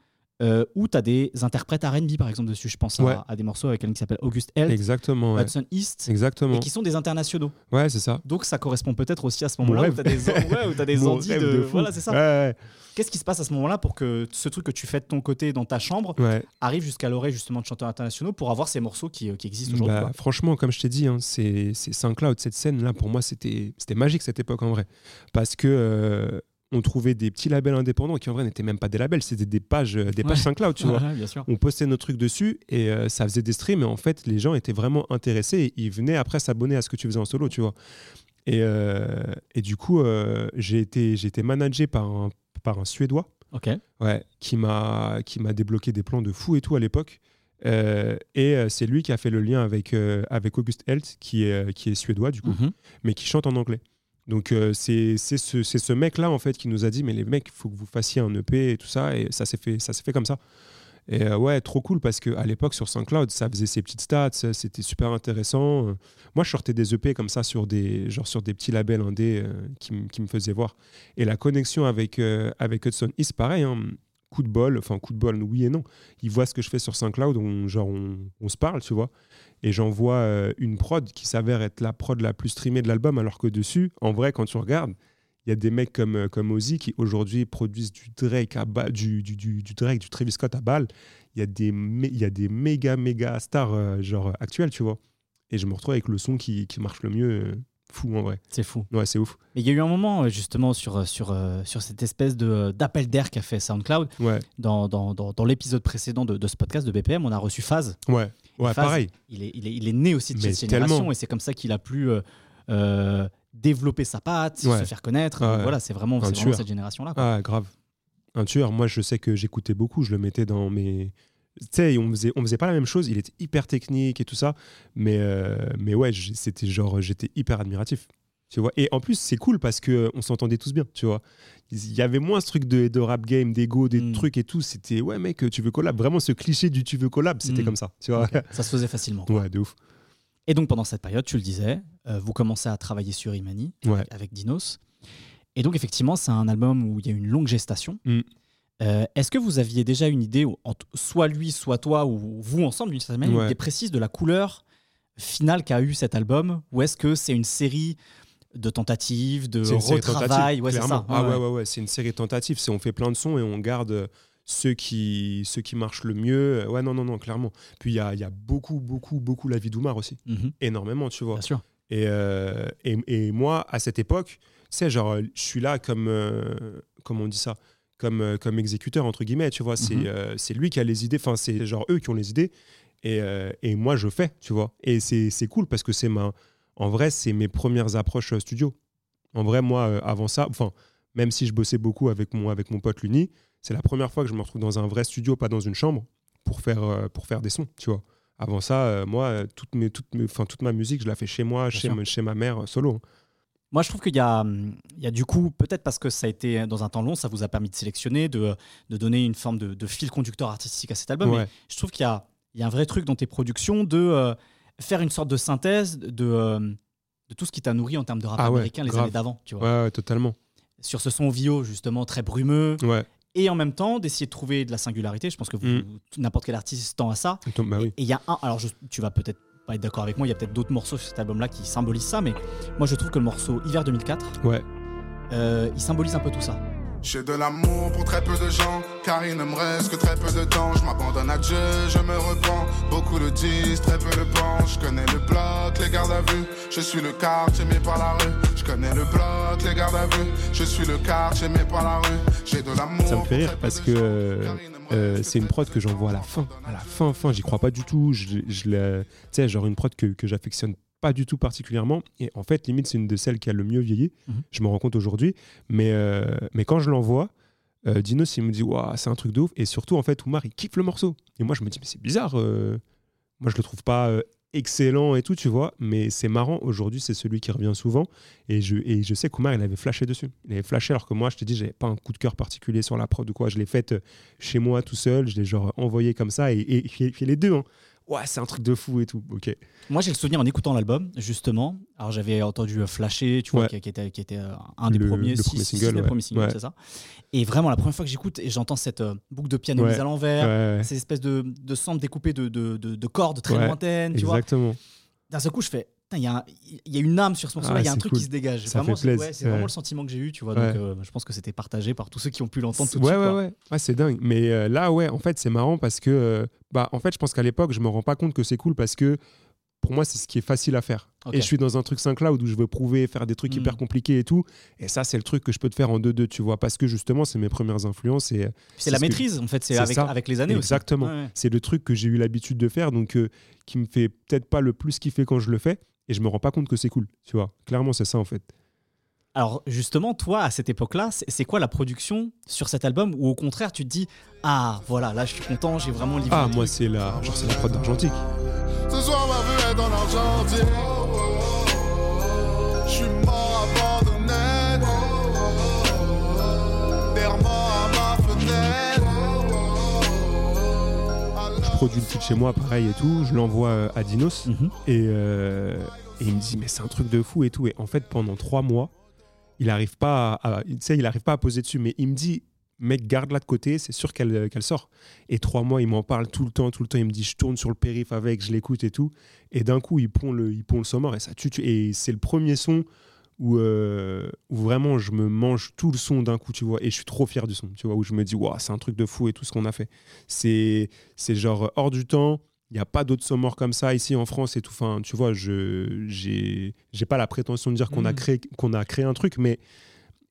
euh, où tu as des interprètes RB, par exemple, dessus. Je pense Ouais. à, à des morceaux avec quelqu'un qui s'appelle August Held, Exactement. Ouais. Hudson East, Exactement. et qui sont des internationaux. Ouais, c'est ça. Donc ça correspond peut-être aussi à ce moment-là où tu as des, ouais, où t'as des de. voilà, c'est ça. Qu'est-ce qui se passe à ce moment-là pour que ce truc que tu fais de ton côté dans ta chambre ouais. arrive jusqu'à l'oreille justement de chanteurs internationaux pour avoir ces morceaux qui, euh, qui existent aujourd'hui Bah, franchement, comme je t'ai dit, hein, c'est SoundCloud, cette scène-là, pour moi, c'était magique cette époque en vrai. Parce que euh, on trouvait des petits labels indépendants qui en vrai n'étaient même pas des labels, c'était des pages, euh, des pages Ouais. 5Cloud, tu vois. Ouais, bien sûr. On postait nos trucs dessus et euh, ça faisait des streams et en fait les gens étaient vraiment intéressés et ils venaient après s'abonner à ce que tu faisais en solo, tu vois. Et, euh, et du coup, euh, j'ai été, j'ai été managé par un, par un Suédois Ok. ouais, qui m'a qui m'a débloqué des plans de fou et tout à l'époque. Euh, et euh, c'est lui qui a fait le lien avec, euh, avec August Helt, qui est, qui est suédois du coup, Mhm. mais qui chante en anglais. Donc c'est ce, c'est ce mec-là en fait qui nous a dit mais les mecs, il faut que vous fassiez un EP et tout ça et ça s'est fait ça s'est fait comme ça. Et euh, ouais, trop cool parce que à l'époque sur SoundCloud, ça faisait ses petites stats, ça, c'était super intéressant. Euh, Moi, je sortais des EP comme ça sur des genre sur des petits labels indés euh, qui, me faisaient voir. Et la connexion avec euh, avec Hudson East, pareil, hein, coup de bol, enfin coup de bol, oui et non. Il voit ce que je fais sur SoundCloud, on, genre on, se parle, tu vois. Et j'envoie euh, une prod qui s'avère être la prod la plus streamée de l'album, alors que dessus, en vrai, quand tu regardes, il y a des mecs comme, euh, comme Ozzy qui aujourd'hui produisent du Drake, à ba- du, du, du, du Drake, du Travis Scott à balle. Il y a des, il y a des méga, méga stars euh, genre actuelles, tu vois. Et je me retrouve avec le son qui, qui marche le mieux. euh, fou en vrai. C'est fou. Ouais, c'est ouf. Mais il y a eu un moment euh, justement sur, euh, sur, euh, sur cette espèce de, d'appel d'air qu'a fait SoundCloud. Ouais, Dans, dans, dans, dans l'épisode précédent de, de ce podcast de BPM, on a reçu Phase. ouais, ouais, Phase, pareil. Il est, il, est, il est né aussi de Mais cette génération tellement. et c'est comme ça qu'il a pu euh, euh, développer sa patte, Ouais. se faire connaître. Voilà, c'est vraiment, vraiment cette génération-là. Ah, grave. Un tueur. Moi, je sais que j'écoutais beaucoup. Je le mettais dans mes. Tu sais, on faisait, on faisait pas la même chose. Il était hyper technique et tout ça. Mais, euh, mais ouais, c'était genre, j'étais hyper admiratif. Tu vois. Et en plus, c'est cool parce que euh, on s'entendait tous bien. Tu vois. Il y avait moins ce truc de, de rap game, d'ego, des Mm. trucs et tout. C'était ouais, mec, tu veux collab. Vraiment, ce cliché du tu veux collab, c'était Mm. comme ça. Tu vois. Ça se faisait facilement. Ouais, de ouf. Et donc pendant cette période, tu le disais, euh, vous commencez à travailler sur Imani Ouais. avec Dinos. Et donc effectivement, c'est un album où il y a une longue gestation. Mm. Euh, Est-ce que vous aviez déjà une idée, soit lui, soit toi, ou vous ensemble d'une certaine manière, une Ouais. idée précise de la couleur finale qu'a eu cet album? Ou est-ce que c'est une série de tentatives, de une retravail tentative, Ouais, c'est clairement. ça. Ah Ouais, ouais, ouais. ouais, ouais, c'est une série tentative. C'est on fait plein de sons et on garde ceux qui, ceux qui marchent le mieux. Ouais, non, non, non, clairement. Puis il y a, il y a beaucoup, beaucoup, beaucoup la vie d'Oumar aussi. Mhm, Énormément, tu vois. bien sûr. Et, euh, et, et moi, à cette époque, tu sais, genre, euh, je suis là comme, euh, comment on dit ça comme, euh, comme exécuteur, entre guillemets, tu vois. C'est Mhm. euh, c'est lui qui a les idées, enfin, c'est genre eux qui ont les idées. Et, euh, et moi, je fais, tu vois. Et c'est c'est cool parce que c'est ma. En vrai, c'est mes premières approches euh, studio. En vrai, moi, euh, avant ça, enfin, même si je bossais beaucoup avec mon, avec mon pote Luni, c'est la première fois que je me retrouve dans un vrai studio, pas dans une chambre, pour faire, euh, pour faire des sons, tu vois. Avant ça, euh, moi, euh, toute, mes, toute, mes, enfin, toute ma musique, je la fais chez moi, chez, chez ma mère, solo. Moi, je trouve qu'il y a, hum, y a du coup, peut-être parce que ça a été dans un temps long, ça vous a permis de sélectionner, de, de donner une forme de, de fil conducteur artistique à cet album. Ouais. Mais je trouve qu'il y a, il y a un vrai truc dans tes productions de euh, faire une sorte de synthèse de, euh, de tout ce qui t'a nourri en termes de rap Ah ouais, américain les grave. années d'avant. Tu vois. Ouais, ouais, totalement. Sur ce son VO, justement, très brumeux, Ouais. Et en même temps d'essayer de trouver de la singularité. Je pense que Mm. n'importe quel artiste tend à ça. Donc, bah oui. Et il y a un, alors je- tu vas peut-être pas être d'accord avec moi, il y a peut-être d'autres morceaux sur cet album-là qui symbolisent ça, mais moi je trouve que le morceau Hiver 2004, Ouais. euh, il symbolise un peu tout ça. J'ai de l'amour pour très peu de gens, car il ne me reste que très peu de temps. Je m'abandonne à Dieu, je me repens. Beaucoup le disent, très peu le pensent. Je connais le bloc, les gardes à vue. Je suis le quartier, mais par la rue. Je connais le bloc, les gardes à vue. Je suis le quartier, mais par la rue. J'ai de l'amour. Ça me fait rire parce que euh, euh, c'est une prod que j'envoie à la fin. À la fin, fin, j'y crois pas du tout. Je, tu sais, genre une prod que, que j'affectionne pas du tout particulièrement. Et en fait, limite, c'est une de celles qui a le mieux vieilli. Mhm. Je me rends compte aujourd'hui. Mais, euh, mais quand je l'envoie, euh, Dinos, il me dit, Waouh, c'est un truc de ouf. Et surtout, en fait, Oumar, il kiffe le morceau. Et moi, je me dis, mais c'est bizarre. euh, moi, je le trouve pas euh, excellent et tout, tu vois. Mais c'est marrant. Aujourd'hui, c'est celui qui revient souvent. Et je, et je sais qu'Oumar, il avait flashé dessus. Il avait flashé alors que moi, je te dis, j'avais pas un coup de cœur particulier sur la prod ou quoi. Je l'ai faite chez moi tout seul. Je l'ai genre envoyé comme ça. Et, et, fait les deux. Hein. Ouais, c'est un truc de fou et tout. Ok. Moi j'ai le souvenir en écoutant l'album, justement, alors j'avais entendu euh, Flasher, tu vois, Ouais. qui, qui était, qui était euh, un des Le- premiers, le premier si- si single, le ouais. premier single, Ouais. c'est ça. Et vraiment, la première fois que j'écoute et j'entends cette euh, boucle de piano mise à l'envers, ces espèces de, de samples découpés de, de, de- de cordes très lointaines, tu vois. exactement. D'un seul coup, je fais, il y, a y une âme sur ce morceau-là, Ah, il y a un truc cool. qui se dégage. Ça Vraiment, c'est ouais, vraiment le sentiment que j'ai eu, tu vois. Donc, euh, je pense que c'était partagé par tous ceux qui ont pu l'entendre tout de Ouais, suite. ouais, ouais. Ouais, c'est dingue. Mais euh, là, ouais, en fait, c'est marrant parce que, euh, bah, en fait, je pense qu'à l'époque, je me rends pas compte que c'est cool parce que pour moi, c'est ce qui est facile à faire. Et je suis dans un truc SoundCloud où je veux prouver, faire des trucs Mm. hyper compliqués et tout. Et ça, c'est le truc que je peux te faire en 2-2, tu vois. Parce que justement, c'est mes premières influences. Et C'est la ce que- maîtrise, en fait, c'est avec, les années aussi. Exactement. Ouais, ouais. C'est le truc que j'ai eu l'habitude de faire, donc euh, qui me fait peut-être pas le plus kiffer quand je le fais. Et je me rends pas compte que c'est cool, tu vois. Clairement, c'est ça en fait. Alors justement, toi, à cette époque-là, c'est quoi la production sur cet album Ou au contraire, tu te dis, ah voilà, là je suis content, j'ai vraiment livré. Ah, moi, c'est la, genre, c'est la prod d'Argentique. Ce soir, ma vue est dans l'argentique. Je produis le titre chez moi, pareil et tout. Je l'envoie euh, à Dinos. Mhm. Et, euh, et il me dit, mais c'est un truc de fou et tout. Et en fait, pendant trois mois, il arrive pas à, à- il arrive pas à poser dessus. Mais il me dit, mec, garde-la de côté, c'est sûr qu'elle euh, qu'elle sort. Et trois mois, il m'en parle tout le temps, tout le temps. Il me dit, je tourne sur le périph' avec, je l'écoute et tout. Et d'un coup, il pond le, il pond le son mort et ça tue. tue. Et c'est le premier son où, euh, où vraiment je me mange tout le son d'un coup, tu vois. Et je suis trop fier du son, tu vois, où je me dis, waouh, c'est un truc de fou et tout ce qu'on a fait. C'est c'est genre hors du temps. Il n'y a pas d'autres sons morts comme ça ici en France et tout. Enfin, tu vois, je j'ai j'ai pas la prétention de dire qu'on a Mhm. créé qu'on a créé un truc, mais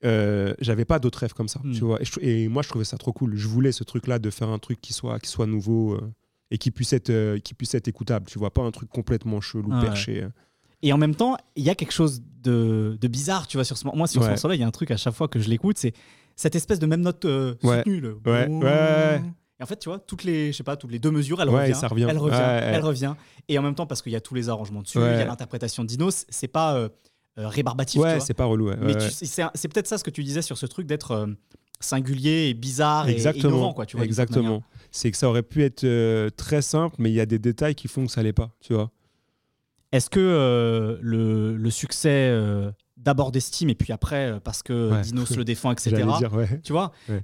euh, j'avais pas d'autres rêves comme ça, tu vois. Et, je- et moi, je trouvais ça trop cool. Je voulais ce truc-là de faire un truc qui soit qui soit nouveau euh, et qui puisse être euh, qui puisse être écoutable. Tu vois, pas un truc complètement chelou, Ah ouais. perché. Et en même temps, il y a quelque chose de, de bizarre, tu vois, sur ce Moi, sur ce morceau-là, il y a un truc à chaque fois que je l'écoute, c'est cette espèce de même note euh, soutenue. le Ouais, ouais. Et en fait, tu vois, toutes les, je sais pas, toutes les deux mesures, elle Ouais, revient, revient. elle revient, elle revient. Et en même temps, parce qu'il y a tous les arrangements dessus, il y a l'interprétation d'Inos, c'est pas euh, euh, rébarbatif, Ouais, c'est pas relou. Mais c'est peut-être ça ce que tu disais sur ce truc d'être euh, singulier et bizarre et innovant, quoi, tu vois. Exactement. C'est que ça aurait pu être euh, très simple, mais il y a des détails qui font que ça l'est pas, tu vois. Est-ce que euh, le, le succès euh, d'abord d'estime et puis après euh, parce que Ouais. Dinos le défend, etc. J'allais dire, ouais. Tu vois, Ouais.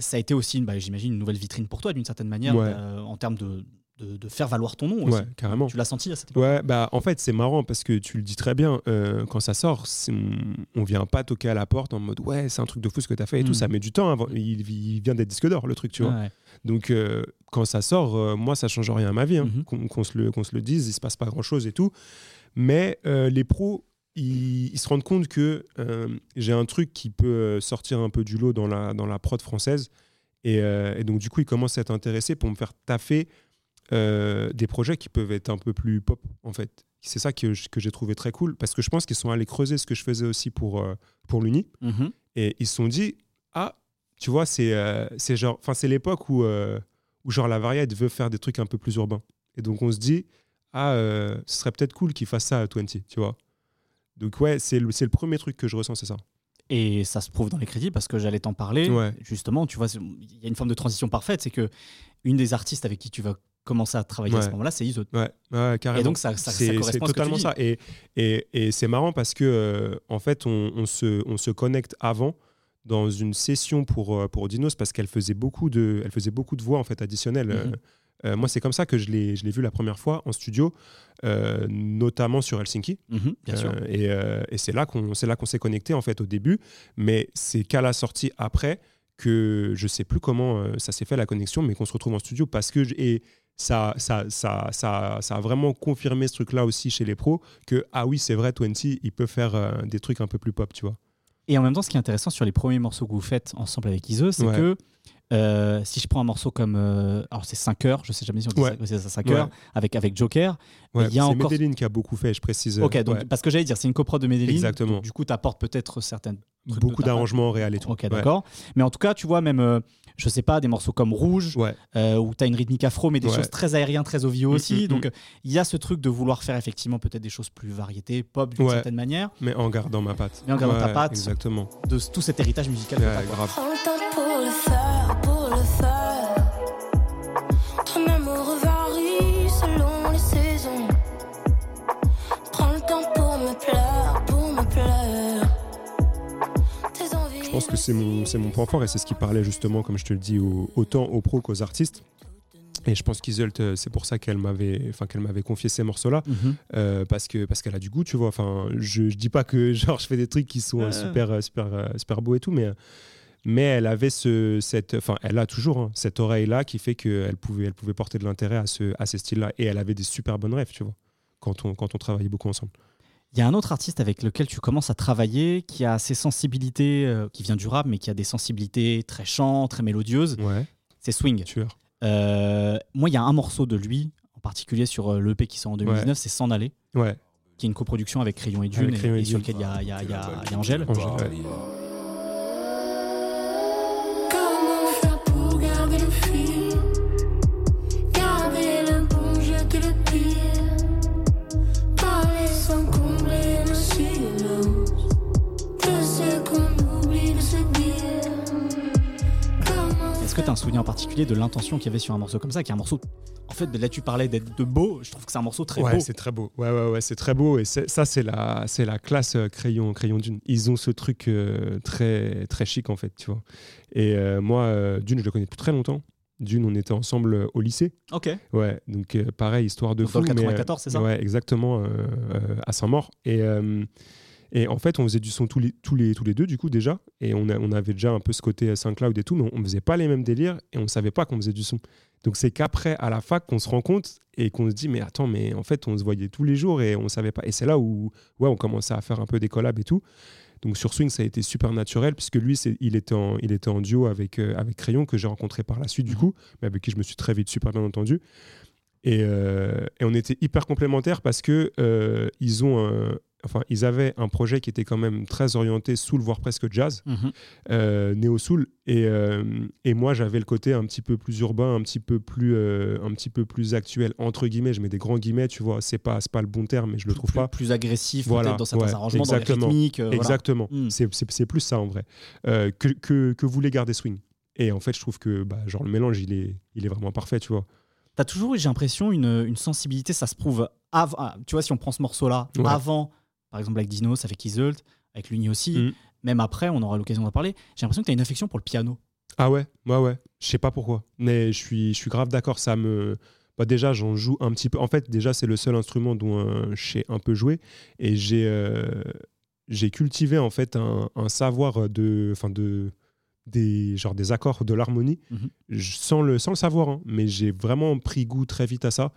ça a été aussi, une- bah, j'imagine, une nouvelle vitrine pour toi d'une certaine manière en termes de, de, de faire valoir ton nom aussi. Ouais, carrément. Tu l'as senti à cette époque Ouais, bah en fait c'est marrant parce que tu le dis très bien, euh, quand ça sort, on, on vient pas toquer à la porte en mode ouais c'est un truc de fou ce que t'as fait et Mm. tout, ça met du temps, avant. Il, il vient d'être disque d'or le truc, tu vois. Ouais. Donc euh, quand ça sort, euh, moi ça change rien à ma vie, hein. Mhm. qu'on se, le- qu'on se le dise, il se passe pas grand chose et tout. Mais les pros, ils, ils se rendent compte que j'ai un truc qui peut sortir un peu du lot dans la, dans la prod française. Et, euh, et donc du coup ils commencent à être intéressés pour me faire taffer des projets qui peuvent être un peu plus pop en fait. C'est ça que, que j'ai trouvé très cool parce que je pense qu'ils sont allés creuser ce que je faisais aussi pour, euh, pour l'Uni. Mhm. Et ils se sont dit, ah, tu vois, c'est euh, c'est genre, enfin, c'est l'époque où, euh, où genre la variette veut faire des trucs un peu plus urbains. Et donc on se dit, ah, euh, ce serait peut-être cool qu'ils fassent ça à 20, tu vois. Donc ouais, c'est le, le premier truc que je ressens, c'est ça. Et ça se prouve dans les crédits parce que j'allais t'en parler. Ouais. Justement, tu vois, il y a une forme de transition parfaite. C'est que une des artistes avec qui tu vas commencer à travailler à ce moment-là, c'est Iso. Ouais, ouais carrément. Et donc, ça, ça, correspond à ce que tu totalement dis. ça. Et, et, et c'est marrant parce que, euh, en fait, on, on se, on se connecte avant dans une session pour, euh, pour Dinos parce qu'elle faisait beaucoup de, elle faisait beaucoup de voix en fait additionnelles. Mhm. Euh, euh, moi, c'est comme ça que je l'ai, vu la première fois en studio, euh, notamment sur Helsinki. Mhm, bien sûr. Et et c'est là qu'on, s'est connecté en fait au début, mais c'est qu'à la sortie après que je sais plus comment ça s'est fait la connexion, mais qu'on se retrouve en studio parce que et ça, ça, ça, ça, ça a vraiment confirmé ce truc-là aussi chez les pros que ah oui c'est vrai 20 il peut faire euh, des trucs un peu plus pop, tu vois. Et en même temps, ce qui est intéressant sur les premiers morceaux que vous faites ensemble avec Iso, c'est Ouais. que euh, si je prends un morceau comme. euh, alors, c'est 5 heures, je sais jamais si on dit Ouais. ça- c'est ça, 5 Ouais. heures, avec, avec Joker. Ouais, Il y a c'est encore- Medellin qui a beaucoup fait, je précise. Ok, donc, parce que j'allais dire, c'est une coprod de Medellin. Exactement. donc, du coup, tu apportes peut-être certaines. beaucoup d'arrangements réels et tout. Ok, d'accord. Mais en tout cas, tu vois, même, euh, je sais pas, des morceaux comme Rouge, Ouais. euh, où tu as une rythmique afro, mais des Ouais. choses très aériennes, très OVO Mm, aussi. mm, donc, mm. il y a ce truc de vouloir faire effectivement peut-être des choses plus variétés, pop d'une Ouais. certaine manière, Mais en gardant ma patte. Mais en gardant ta patte. Exactement. de tout cet héritage musical. que grave. Pour le que c'est mon, c'est mon point fort et c'est ce qui parlait justement, comme je te le dis, au- autant aux pros qu'aux artistes. Et je pense qu'Isolt, euh, c'est pour ça qu'elle m'avait, enfin, qu'elle m'avait confié ces morceaux-là, Mhm. euh, parce que parce qu'elle a du goût, tu vois. Enfin, je, je dis pas que genre je fais des trucs qui sont euh, super super super beaux et tout, mais mais elle avait ce cette, enfin, elle a toujours hein, cette oreille là qui fait qu'elle pouvait elle pouvait porter de l'intérêt à ce à ces styles-là et elle avait des super bonnes rêves, tu vois. quand on, quand on travaillait beaucoup ensemble. Il y a un autre artiste avec lequel tu commences à travailler qui a ses sensibilités, euh, qui vient du rap, mais qui a des sensibilités très chant, très mélodieuses. Ouais, C'est Swing. Euh, moi, il y a un morceau de lui, en particulier sur l'EP qui sort en 2019, c'est S'en aller, Ouais, qui est une coproduction avec Crayon et Dune, Avec et, Crayon et et sur Dune. lequel il y y y a- il y a Angèle. Angèle, ouais. Comment faire pour garder le fil? Garder le bon, jeter le pire Parler sans Est-ce que tu as un souvenir en particulier de l'intention qu'il y avait sur un morceau comme ça, qui est un morceau. En fait, là, tu parlais d'être de beau. Je trouve que c'est un morceau très ouais, beau. c'est très beau. Ouais, ouais, ouais, c'est très beau. Et ça, c'est la, c'est la classe euh, crayon, crayon Dune. Ils ont ce truc euh, très, très chic, en fait, tu vois. Et euh, moi, Dune, je le connais depuis très longtemps. Dune, on était ensemble au lycée. Ok. Ouais, donc pareil, histoire de Donc fou. dans le mais, 94, c'est ça? Ouais, exactement, à Saint-Maur. Et, et en fait, on faisait du son tous les, tous les, tous les deux, du coup, déjà. Et on, a- on avait déjà un peu ce côté euh, SoundCloud et tout, mais on ne faisait pas les mêmes délires et on ne savait pas qu'on faisait du son. Donc c'est qu'après, à la fac, qu'on se rend compte et qu'on se dit, mais attends, mais en fait, on se voyait tous les jours et on ne savait pas. Et c'est là où ouais, on commençait à faire un peu des collabs et tout. Donc sur Swing, ça a été super naturel, puisque lui, c'est- il était, en, il était en duo avec, euh, avec Crayon, que j'ai rencontré par la suite, du coup, mais avec qui je me suis très vite super bien entendu. Et, euh, et on était hyper complémentaires parce que euh, ils ont un- enfin ils avaient un projet qui était quand même très orienté soul voire presque jazz Mhm. euh, néo soul et, euh, et moi j'avais le côté un petit peu plus urbain un petit peu plus euh, un petit peu plus actuel entre guillemets je mets des grands guillemets tu vois c'est pas pas le bon terme mais je le trouve plus, pas plus agressif Voilà, peut-être dans certains ouais, arrangements, dans exactement. les rythmiques. voilà. Exactement. Mm. C'est- plus ça en vrai. Que, que, que voulait garder Swing. Et en fait, je trouve que bah, genre, le mélange, il est, il est vraiment parfait, tu vois. T'as toujours, eu, j'ai l'impression, une, une sensibilité, ça se prouve. av- ah, tu vois, si on prend ce morceau-là, Ouais. avant, par exemple, avec Dinos, avec Isolt, avec Luni aussi, Mm. même après, on aura l'occasion d'en parler, j'ai l'impression que tu as une affection pour le piano. Ah ouais, ouais, ouais. Je sais pas pourquoi. Mais je suis, je suis grave d'accord. Ça me. Bah déjà, j'en joue un petit peu. En fait, déjà, c'est le seul instrument dont euh, je sais un peu jouer. Et j'ai euh, j'ai cultivé, en fait, un, un savoir de. Enfin, de. Des, genre des accords de l'harmonie Mhm. Sans, le, sans le savoir, hein. mais j'ai vraiment pris goût très vite à ça.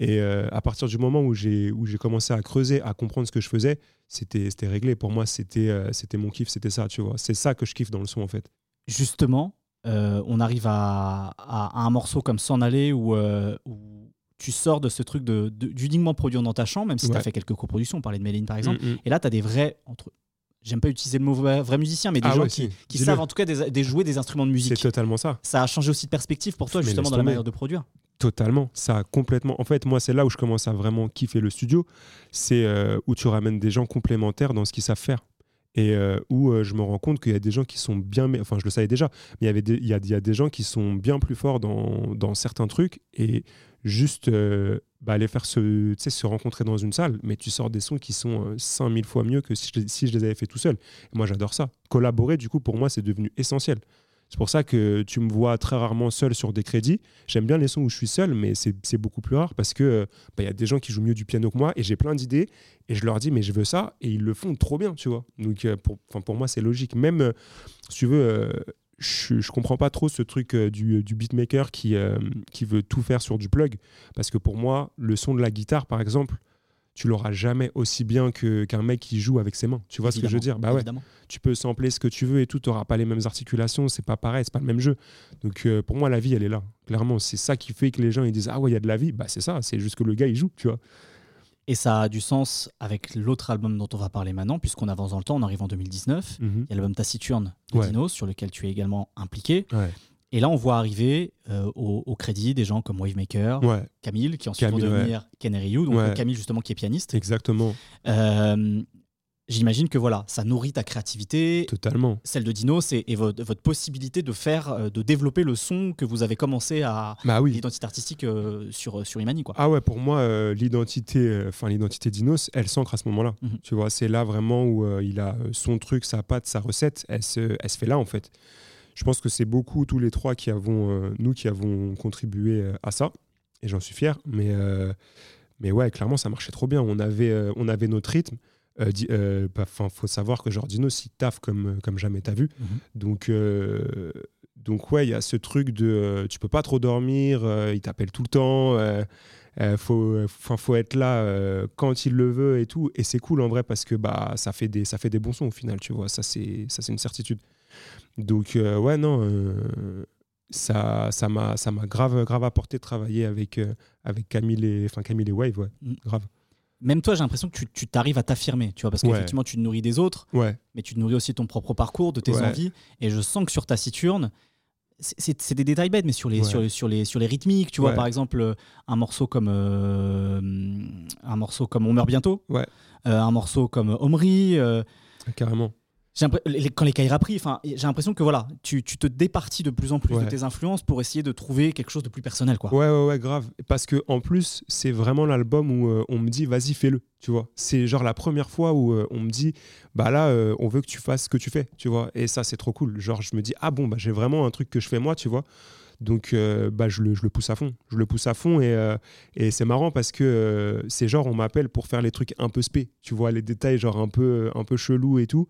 Et euh, à partir du moment où j'ai où j'ai commencé à creuser, à comprendre ce que je faisais, c'était c'était réglé. Pour moi, c'était euh, c'était mon kiff, c'était ça, tu vois. C'est ça que je kiffe dans le son, en fait. Justement, euh, on arrive à, à- à un morceau comme S'en aller où, euh, où tu sors de ce truc de, d'uniquement produire dans ta chambre, même si tu as fait quelques coproductions, on parlait de Méline par exemple. Mm, mm. Et là, tu as des vrais. Entre... J'aime pas utiliser le mot vrai, musicien, mais des Ah gens ouais, qui, si. qui savent en tout cas des, des jouer des instruments de C'est musique. totalement ça. Ça a changé aussi de perspective pour toi, Mais justement, dans la manière de produire. Totalement. Ça a complètement. En fait, moi, c'est là où je commence à vraiment kiffer le studio. C'est euh, où tu ramènes des gens complémentaires dans ce qu'ils savent faire. Et euh, où euh, je me rends compte qu'il y a des gens qui sont bien. Enfin, je le savais déjà, mais il y, avait il y, a, des gens qui sont bien plus forts dans, dans certains trucs. Et juste bah, aller faire se, se rencontrer dans une salle, mais tu sors des sons qui sont euh, 5000 fois mieux que si je, si je les avais fait tout seul. Et moi, j'adore ça. Collaborer, du coup, pour moi, c'est devenu essentiel. C'est pour ça que tu me vois très rarement seul sur des crédits. J'aime bien les sons où je suis seul, mais c'est beaucoup plus rare parce que bah, il y a des gens qui jouent mieux du piano que moi et j'ai plein d'idées et je leur dis mais je veux ça et ils le font trop bien, tu vois. Donc euh, pour, moi c'est logique. Même euh, si tu veux, euh, je, je comprends pas trop ce truc du, beatmaker qui veut tout faire sur du plug parce que pour moi le son de la guitare par exemple, tu l'auras jamais aussi bien que- qu'un mec qui joue avec ses mains. Tu vois ce que je veux dire? Bah ouais Évidemment. tu peux sampler ce que tu veux et tout, tu n'auras pas les mêmes articulations, c'est pas pareil, c'est pas le même jeu. Donc euh, pour moi, la vie, elle est là. Clairement, c'est ça qui fait que les gens ils disent Ah ouais, il y a de la vie. Bah c'est ça, c'est juste que le gars, il joue, tu vois. Et ça a du sens avec l'autre album dont on va parler maintenant, puisqu'on avance dans le temps, on arrive en 2019. Il y a l'album Taciturne de Ouais. Dinos, sur lequel tu es également impliqué. Ouais. Et là, on voit arriver euh, au, au crédit des gens comme Wavemaker, Ouais, Camille, qui ensuite Camille, vont devenir et Ryu, donc Ouais. Camille justement qui est pianiste. exactement, Euh, J'imagine que voilà, ça nourrit ta créativité, totalement. celle de Dinos et, et votre, votre possibilité de faire, euh, de développer le son que vous avez commencé à Bah oui. l'identité artistique euh, sur sur Imani quoi. Ah ouais, pour moi, l'identité, enfin l'identité d'Inos, elle s'ancre à ce moment-là. Mhm. Tu vois, c'est là vraiment où il a son truc, sa patte, sa recette, elle se, elle se fait là en fait. Je pense que c'est beaucoup tous les trois qui avons, euh, nous qui avons contribué euh, à ça, et j'en suis fier. Mais, euh, mais ouais, clairement, ça marchait trop bien. On avait, euh, on avait notre rythme. Euh, bah, faut savoir que genre Dinos, il taffe comme, comme jamais t'as vu. Mhm. Donc, donc ouais, il y a ce truc de tu peux pas trop dormir, il t'appelle tout le temps. euh, Euh, faut, enfin, faut être là euh, quand il le veut et tout. Et c'est cool en vrai parce que bah, ça, fait des, ça fait des bons sons au final, tu vois. Ça, c'est, ça, c'est une certitude. Donc, euh, ouais, non, euh, ça, ça m'a, ça m'a grave, grave apporté de travailler avec, euh, avec Camille et, enfin, Camille et Wave, ouais, Mm. grave. Même toi, j'ai l'impression que tu- t'arrives à t'affirmer, tu vois, parce Ouais. qu'effectivement, tu te nourris des autres, Ouais, mais tu te nourris aussi de ton propre parcours, de tes Ouais. envies. Et je sens que sur ta Saturne, c'est- des détails bêtes, mais sur les, Ouais. sur, les- sur, les, sur les rythmiques, tu vois, Ouais. par exemple, un morceau comme euh, un morceau comme On meurt bientôt, Ouais. euh, un morceau comme Omri. euh, carrément. Les- quand les Kaira pris, enfin, j'ai l'impression que voilà, tu, tu te départis de plus en plus Ouais. de tes influences pour essayer de trouver quelque chose de plus personnel, quoi. Ouais, ouais, ouais, grave. Parce que en plus, c'est vraiment l'album où euh, on me dit, vas-y, fais-le. Tu vois, c'est genre la première fois où euh, on me dit, bah là, euh, on veut que tu fasses ce que tu fais. Tu vois, et ça, c'est trop cool. Genre, je me dis, ah bon, bah j'ai vraiment un truc que je fais moi, tu vois. Donc, euh, bah, je, le, je le pousse à fond. Je le pousse à fond et, euh, et c'est marrant parce que euh, c'est genre, on m'appelle pour faire les trucs un peu spé. Tu vois, les détails, genre un peu, un peu chelou et tout.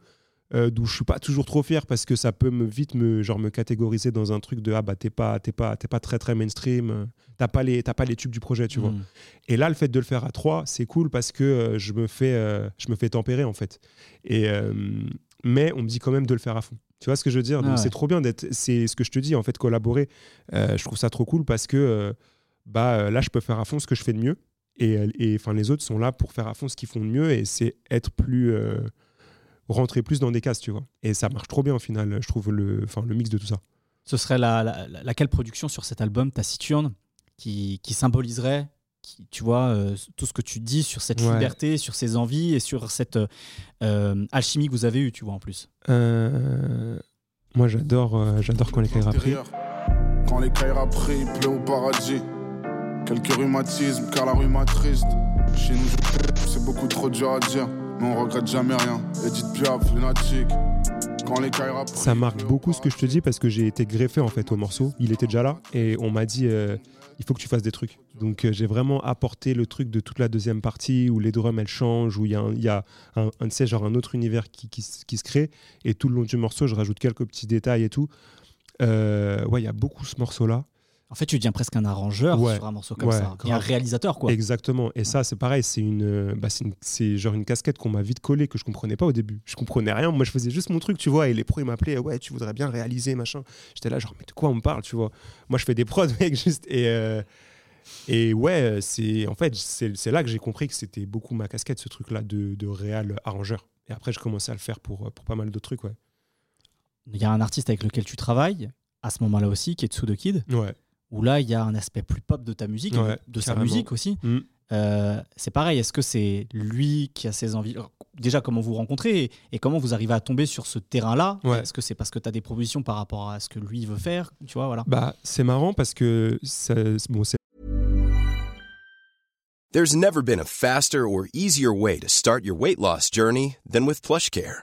Euh, d'où je suis pas toujours trop fier parce que ça peut me vite me genre me catégoriser dans un truc de ah bah t'es pas t'es pas t'es pas très très mainstream euh, t'as pas les t'as pas les tubes du projet tu vois. Mm. et là le fait de le faire à trois c'est cool parce que euh, je me fais euh, je me fais tempérer en fait. Et mais on me dit quand même de le faire à fond. Tu vois ce que je veux dire? Ah ouais. c'est trop bien d'être c'est ce que je te dis en fait collaborer je trouve ça trop cool parce que bah là je peux faire à fond ce que je fais de mieux. Et et enfin les autres sont là pour faire à fond ce qu'ils font de mieux et c'est être plus rentrer plus dans des cases tu vois et ça marche trop bien au final je trouve le enfin le mix de tout ça Ce serait la, la- la- laquelle production sur cet album, Taciturne, qui, qui symboliserait, qui, tu vois, euh, tout ce que tu dis sur cette Ouais. liberté, sur ces envies et sur cette euh, alchimie que vous avez eue, tu vois, en plus? Euh, moi j'adore euh, j'adore quand les Kaira pris Quand les Kaira prient, il pleut au paradis. Quelques rhumatismes, car la m'attriste. Chez nous, c'est beaucoup trop dur à dire. Mais on regrette jamais rien. Edith Piaf, lunatique. Quand les Kaira prient, ça marque beaucoup ce que je te dis parce que j'ai été greffé en fait au morceau. Il était déjà là et on m'a dit euh, il faut que tu fasses des trucs. Donc euh, j'ai vraiment apporté le truc de toute la deuxième partie où les drums elles changent, où il y a, un, y a un, un, tu sais, genre un autre univers qui, qui se crée et tout le long du morceau je rajoute quelques petits détails et tout. Euh, ouais, il y a beaucoup ce morceau là. En fait, tu deviens presque un arrangeur Ouais. sur un morceau comme Ouais, ça. Et un réalisateur, quoi. Exactement. Et ça, c'est pareil, c'est une, bah, c'est une- c'est genre une casquette qu'on m'a vite collée que je comprenais pas au début. Je comprenais rien. Moi, je faisais juste mon truc, tu vois. Et les pros, ils m'appelaient, ouais, tu voudrais bien réaliser, machin. J'étais là, genre, mais de quoi on me parle, tu vois? Moi, je fais des prods, mec, juste. Et, euh, et ouais, c'est en fait, c'est là que j'ai compris que c'était beaucoup ma casquette, ce truc-là de, de réal arrangeur. Et après, je commençais à le faire pour, pour pas mal d'autres trucs, ouais. Il y a un artiste avec lequel tu travailles, à ce moment-là aussi, qui est Tsudo Kid, Ouais. Où là, il y a un aspect plus pop de ta musique, Ouais, de sa musique aussi. Mm. Euh, c'est pareil, est-ce que c'est lui qui a ses envies Alors, Déjà, comment vous rencontrez et, et comment vous arrivez à tomber sur ce terrain-là? Ouais. Est-ce que c'est parce que tu as des propositions par rapport à ce que lui veut faire? Tu vois, voilà. Bah, c'est marrant parce que ça- bon, c'est There's never been a faster or easier way to start your weight loss journey than with PlushCare.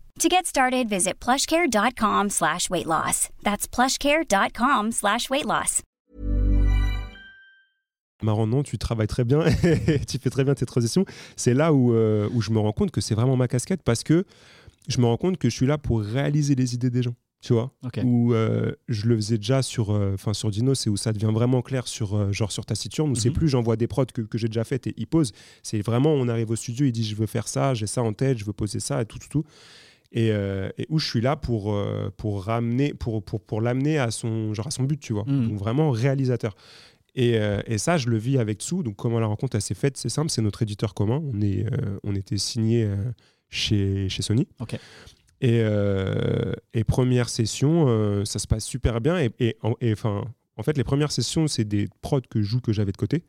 To get started, visit plushcare.com slash weight loss. That's plushcare.com slash weight loss. marrant, non, tu travailles très bien, tu fais très bien tes transitions. C'est là où, euh, où je me rends compte que c'est vraiment ma casquette parce que je me rends compte que je suis là pour réaliser les idées des gens, tu vois. Ok. Où euh, je le faisais déjà sur, euh, enfin sur Dino, c'est où ça devient vraiment clair sur, euh, genre sur Taciturne, où c'est Mhm. plus j'envoie des prods que, que j'ai déjà faites et il pose. C'est vraiment, on arrive au studio, il dit je veux faire ça, j'ai ça en tête, je veux poser ça et tout, tout, tout. Et, euh, et où je suis là pour, euh, pour ramener, pour, pour, pour l'amener à son, genre à son but, tu vois. Mhm. Donc vraiment réalisateur. Et, euh, et ça, je le vis avec Sou. Donc, comment la rencontre elle s'est faite C'est simple, c'est notre éditeur commun. On, est, euh, on était signé chez, chez Sony. Et, et première session, ça se passe super bien. Et, et, en- et, enfin, en fait, les premières sessions, c'est des prods que je joue que j'avais de côté.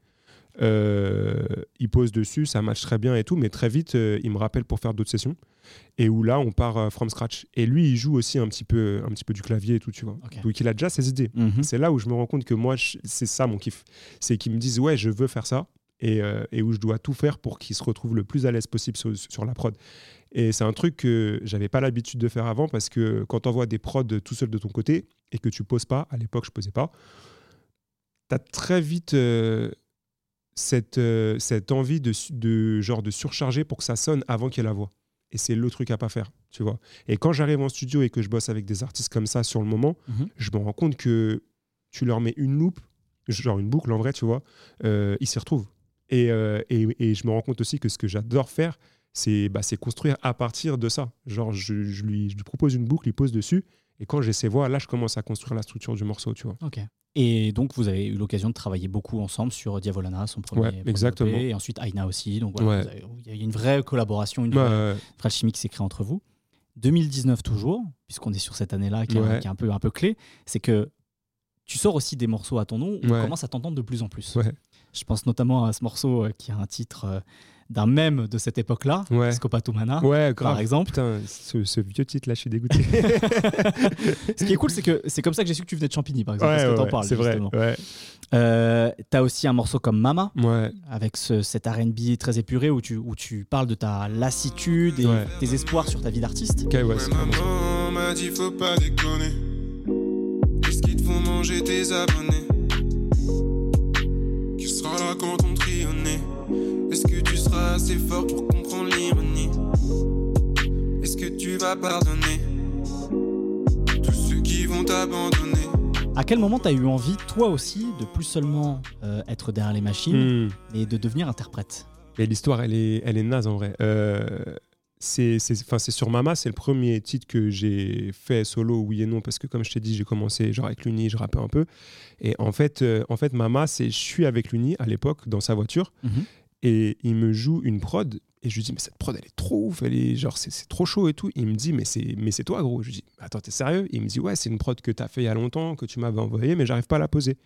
Il pose dessus, ça match très bien et tout, mais très vite, il me rappelle pour faire d'autres sessions. Et où là, on part euh, from scratch. Et lui, il joue aussi un petit peu, un petit peu du clavier et tout, tu vois. Ok. Donc il a déjà ses idées. Mhm. C'est là où je me rends compte que moi, c'est ça mon kiff. C'est qu'ils me disent, ouais, je veux faire ça. Et, euh, et où je dois tout faire pour qu'il se retrouve le plus à l'aise possible sur, sur la prod. Et c'est un truc que j'avais pas l'habitude de faire avant parce que quand tu envoies des prods tout seul de ton côté et que tu poses pas, à l'époque je posais pas, tu as très vite euh, cette, euh, cette envie de, de, genre de surcharger pour que ça sonne avant qu'il y ait la voix. Et c'est le truc à pas faire, tu vois. Et quand j'arrive en studio et que je bosse avec des artistes comme ça sur le moment, Mhm. je me rends compte que tu leur mets une loupe, genre une boucle en vrai, tu vois, euh, ils s'y retrouvent. Et, euh, et, et je me rends compte aussi que ce que j'adore faire, c'est bah, construire à partir de ça. Genre, je, je lui, je lui propose une boucle, il pose dessus, et quand j'ai ses voix, là, je commence à construire la structure du morceau, tu vois. Ok. Et donc, vous avez eu l'occasion de travailler beaucoup ensemble sur Diavolana, son premier. Ouais, premier exactement. EP, et ensuite Aina aussi. Donc voilà, Ouais. il y a une vraie collaboration, une vraie, chimie qui s'est créée entre vous. 2019 toujours, puisqu'on est sur cette année-là qui, est- Ouais. qui est un peu, un peu clé, c'est que tu sors aussi des morceaux à ton nom, on Ouais. commence à t'entendre de plus en plus. Ouais. Je pense notamment à ce morceau euh, qui a un titre euh, d'un mème de cette époque-là, Ouais. Scopatumana, Ouais, par exemple. Putain, ce, ce vieux titre là, je suis dégoûté. Ce qui est cool, c'est que c'est comme ça que j'ai su que tu venais de Champigny, par exemple, Ouais, parce que t'en parles. c'est vrai. Euh, T'as aussi un morceau comme Mama, Ouais. avec ce- cet RB très épuré où tu, où tu parles de ta lassitude et Ouais. tes espoirs sur ta vie d'artiste. Maman m'a dit faut pas déconner. Qu'est-ce qu'ils te font manger tes abonnés? Qui sera là quand on trionnait? Est-ce que tu seras assez fort pour comprendre l'ironie? Est-ce que tu vas pardonner Tous ceux qui vont t'abandonner? À quel moment t'as eu envie, toi aussi, de plus seulement euh, être derrière les machines, Hmm. mais de devenir interprète? Et l'histoire, elle est, elle est naze en vrai. Euh, c'est c'est- enfin, c'est sur Mama, c'est le premier titre que j'ai fait solo, oui et non, parce que comme je t'ai dit, j'ai commencé genre avec l'Uni, je rappais un peu. Et en fait, euh, en fait Mama, c'est je suis avec l'Uni à l'époque dans sa voiture Mhm. et il me joue une prod et je lui dis mais cette prod elle est trop ouf, elle est genre c'est trop chaud et tout. il me dit mais c'est mais c'est toi gros. Je lui dis attends t'es sérieux? Il me dit ouais c'est une prod que t'as fait il y a longtemps que tu m'avais envoyé mais j'arrive pas à la poser.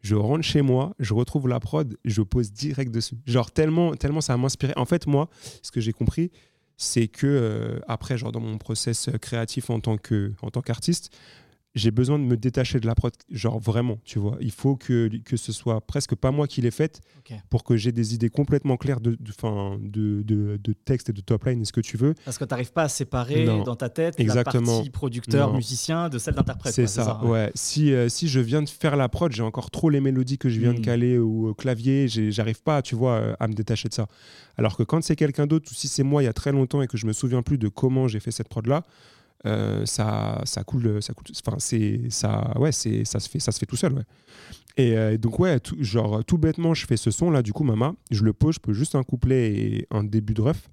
Je rentre chez moi, je retrouve la prod, je pose direct dessus. Genre tellement, tellement ça m'a inspiré. En fait, moi, ce que j'ai compris, c'est que euh, après, genre dans mon process créatif tant que, en tant qu'artiste, j'ai besoin de me détacher de la prod, genre vraiment, tu vois. Il faut que, que ce soit presque pas moi qui l'ai faite pour que j'ai des idées complètement claires de, de, 'fin, de, de, de texte et de top line et ce que tu veux. Parce que t'arrives pas à séparer Non. dans ta tête Exactement. la partie producteur, Non. musicien de celle d'interprète. C'est ça, ouais. Si, euh, si je viens de faire la prod, j'ai encore trop les mélodies que je viens de Mm. caler au, clavier, j'arrive pas, tu vois, euh, à me détacher de ça. Alors que quand c'est quelqu'un d'autre, ou si c'est moi il y a très longtemps et que je me souviens plus de comment j'ai fait cette prod là, euh, ça, coule, ça coule. Ça, se fait, ça se fait tout seul, ouais. Et euh, donc ouais, tout, genre tout bêtement, je fais ce son là, du coup, Mama, je le pose, je peux juste un couplet et un début de ref.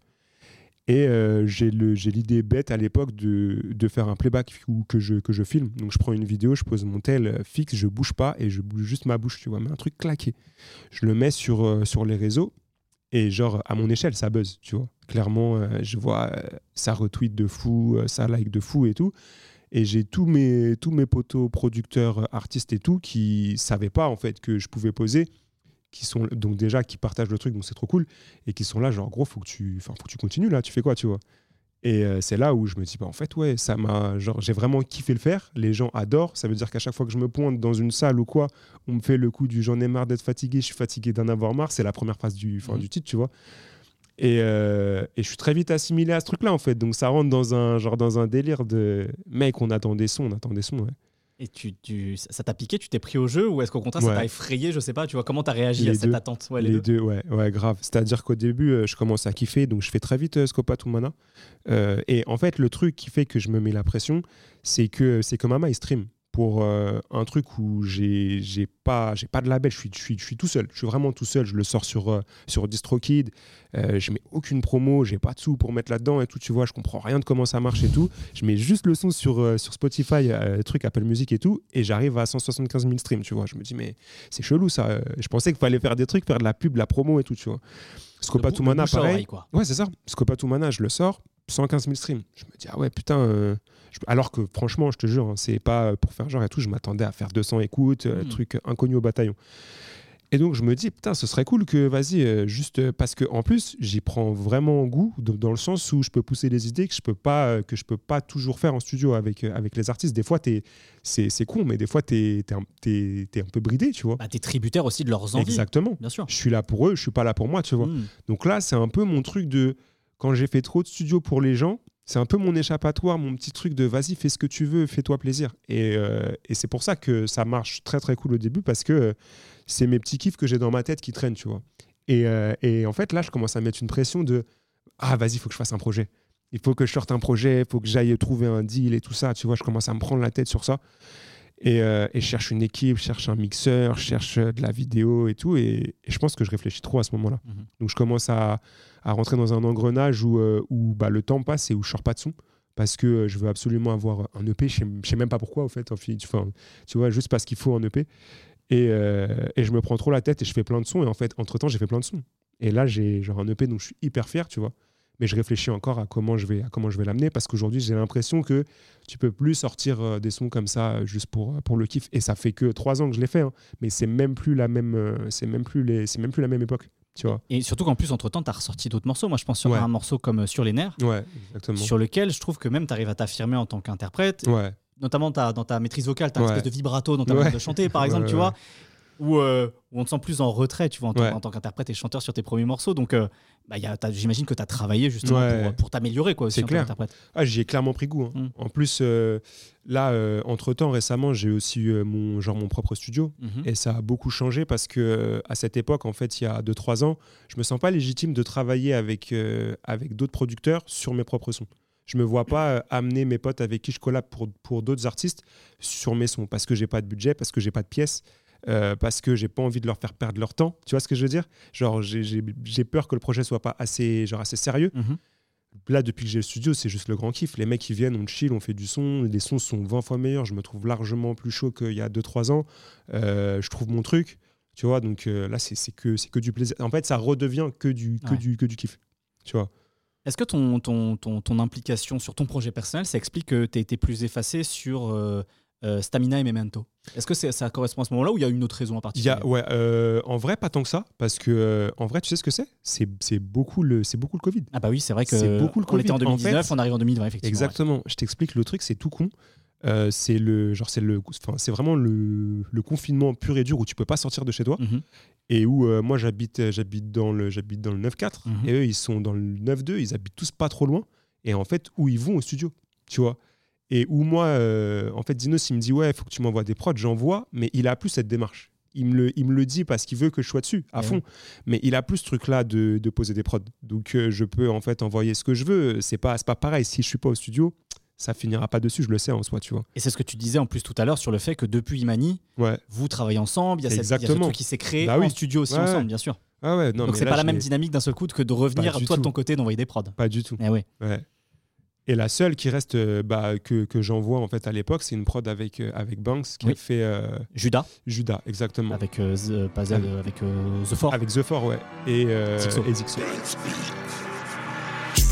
Et euh, j'ai l'idée bête à l'époque de, faire un playback ou que je, filme. Donc je prends une vidéo, je pose mon tel fixe, je bouge pas et je bouge juste ma bouche, tu vois, mais un truc claqué. Je le mets sur les réseaux et genre à mon échelle, ça buzz, tu vois. Clairement, euh, je vois euh, ça retweet de fou, euh, ça like de fou et tout. Et j'ai tous mes, tous mes potos, producteurs, artistes et tout qui savaient pas en fait que je pouvais poser qui sont donc déjà qui partagent le truc donc c'est trop cool et qui sont là genre gros faut que tu faut que tu continues là tu fais quoi tu vois? Et euh, c'est là où je me dis bah en fait ouais ça m'a genre j'ai vraiment kiffé le faire. Les gens adorent. Ça veut dire qu'à chaque fois que je me pointe dans une salle ou quoi on me fait le coup du j'en ai marre d'être fatigué je suis fatigué d'en avoir marre. C'est la première phrase du enfin, Mhm. du titre tu vois. Et, euh, et je suis très vite assimilé à ce truc là en fait. Donc ça rentre dans un genre dans un délire de mec on attend des sons on attend des sons ouais. Et tu, tu- ça t'a piqué, tu t'es pris au jeu ou est-ce qu'au contraire ça t'a effrayé Je sais pas, tu vois, comment t'as réagi à cette deux. attente? Ouais, les, les deux. ouais, ouais, grave. C'est-à-dire qu'au début, euh, je commence à kiffer, donc je fais très vite euh, Scopa Tumana. Euh, et en fait, le truc qui fait que je me mets la pression, c'est que c'est que Mama il stream pour euh, un truc où j'ai j'ai pas j'ai pas de label, je suis, je suis je suis tout seul, je suis vraiment tout seul. Je le sors sur euh, sur DistroKid, euh, je mets aucune promo, j'ai pas de sous pour mettre là-dedans et tout. Tu vois, je comprends rien de comment ça marche et tout. Je mets juste le son sur euh, sur Spotify, euh, truc Apple Music et tout, et j'arrive à 175 000 streams. Tu vois, je me dis mais c'est chelou ça. Je pensais qu'il fallait faire des trucs, faire de la pub, de la promo et tout, tu vois. Scopatumana, pareil. oreille, quoi. Ouais, c'est ça. Scopatumana, je le sors, 115 000 streams. Je me dis, ah ouais, putain. Euh, je- Alors que franchement, je te jure, hein, c'est pas pour faire genre et tout, je m'attendais à faire 200 écoutes, euh, Mm. truc inconnu au bataillon. Et donc, je me dis, putain, ce serait cool que, vas-y, euh, juste euh, parce que en plus, j'y prends vraiment goût dans le sens où je peux pousser des idées que je peux pas, euh, que je peux pas toujours faire en studio avec, euh, avec les artistes. Des fois, t'es- c'est c'est con, mais des fois, tu es, t'es- t'es un peu bridé, tu vois. Bah, t'es tributaire aussi de leurs envies. Exactement. Bien sûr. Je suis là pour eux, je suis pas là pour moi, tu vois. Mm. Donc là, c'est un peu mon truc de quand j'ai fait trop de studio pour les gens, c'est un peu mon échappatoire, mon petit truc de vas-y, fais ce que tu veux, fais-toi plaisir. Et, euh, c'est pour ça que ça marche très très cool au début parce que euh, c'est mes petits kiffs que j'ai dans ma tête qui traînent, tu vois. Et, euh, en fait, là, je commence à mettre une pression de ah, vas-y, il faut que je fasse un projet. Il faut que je sorte un projet, il faut que j'aille trouver un deal et tout ça. Tu vois, je commence à me prendre la tête sur ça. Et, euh, et je cherche une équipe, je cherche un mixeur, je cherche euh, de la vidéo et tout. Et, et je pense que je réfléchis trop à ce moment-là. Mhm. Donc je commence à, à rentrer dans un engrenage où, euh, où bah, le temps passe et où je sors pas de son. Parce que euh, je veux absolument avoir un EP. Je sais, je sais même pas pourquoi, au fait. en fait. Enfin, tu vois, juste parce qu'il faut un EP. Et, euh, et je me prends trop la tête et je fais plein de sons. Et en fait, entre-temps, j'ai fait plein de sons. Et là, j'ai genre un EP dont je suis hyper fier, tu vois. Mais je réfléchis encore à comment je vais, à comment je vais l'amener parce qu'aujourd'hui, j'ai l'impression que tu peux plus sortir euh, des sons comme ça euh, juste pour, pour le kiff. Et ça fait que trois ans que je l'ai fait, hein. mais c'est même plus la même, euh, c'est même plus les, c'est même plus la même époque, tu vois. Et surtout qu'en plus, entre-temps, tu as ressorti d'autres morceaux. Moi, je pense sur Ouais. un morceau comme euh, Sur les nerfs, Ouais, sur lequel je trouve que même tu arrives à t'affirmer en tant qu'interprète. Ouais. Notamment ta- dans ta maîtrise vocale, tu as une Ouais. espèce de vibrato dans ta Ouais. manière de chanter, par Ouais, exemple, tu vois. Où, euh, où on te sent plus en retrait, tu vois, en, Ouais. en tant qu'interprète et chanteur sur tes premiers morceaux. Donc, euh, bah, j'imagine que tu as travaillé justement Ouais. pour, pour t'améliorer, quoi, aussi, en tant clair. qu'interprète. Ah, j'y ai clairement pris goût. hein. Mm. En plus, euh, là, entre-temps, récemment, j'ai aussi eu mon, genre, mon propre studio. Mhm. Et ça a beaucoup changé parce que à cette époque, en fait, il y a 2-3 ans, je me sens pas légitime de travailler avec, avec d'autres producteurs sur mes propres sons. Je me vois pas amener mes potes avec qui je collab pour, pour d'autres artistes sur mes sons parce que j'ai pas de budget, parce que j'ai pas de pièces, euh, parce que j'ai pas envie de leur faire perdre leur temps. Tu vois ce que je veux dire? Genre, j'ai- peur que le projet soit pas assez, genre, assez sérieux. Mhm. Là, depuis que j'ai le studio, c'est juste le grand kiff. Les mecs, ils viennent, on chill, on fait du son. Les sons sont 20 fois meilleurs. Je me trouve largement plus chaud qu'il y a 2-3 ans. Euh, je trouve mon truc. Tu vois, donc euh, là, c'est que, que du plaisir. En fait, ça redevient que du, que Ouais. du, que du kiff. Tu vois Est-ce que ton, ton, ton, ton implication sur ton projet personnel, ça explique que tu été plus effacé sur euh, euh, Stamina et Memento Est-ce que ça correspond à ce moment-là ou il y a une autre raison en y particulier? a, ouais, euh, en vrai, pas tant que ça. Parce que, euh, en vrai, tu sais ce que c'est? C'est beaucoup, le- c'est beaucoup le Covid. Ah bah oui, c'est vrai que C'est beaucoup le on était en Covid. En 2019, fait, on arrive en 2020, effectivement. Exactement. Je t'explique, le truc, c'est tout con. C'est le genre c'est le c'est vraiment le, le confinement pur et dur où tu peux pas sortir de chez toi. Mhm. et où moi j'habite j'habite dans le j'habite dans le 9-4 Mhm. et eux ils sont dans le 9-2 ils habitent tous pas trop loin et en fait où ils vont au studio tu vois? Et où moi euh, en fait Dinos il me dit ouais faut que tu m'envoies des prods j'envoie mais il a plus cette démarche il me le, il me le dit parce qu'il veut que je sois dessus à fond mais il a plus ce truc là de, de poser des prods donc euh, je peux en fait envoyer ce que je veux c'est pas pas pareil si je suis pas au studio ça finira pas dessus je le sais en soi tu vois Et c'est ce que tu disais en plus tout à l'heure sur le fait que depuis Imani, ouais vous travaillez ensemble, il y a, cette, il y a ce Exactement. truc qui s'est créé Bah en oui. studio aussi Ouais, ensemble, bien sûr. ah ouais non Donc c'est pas la même dynamique d'un seul coup que de revenir toi de ton côté d'envoyer des prods. pas du tout Eh oui. Ouais. Et la seule qui reste euh, bah, que, que j'envoie en fait à l'époque, c'est une prod avec, euh, avec Banks qui Oui. a fait euh, Judas Judas, exactement. avec euh, The, pas The, Avec- euh, The Four. Avec The Four, ouais. Et, euh, Zixo. et Zixo.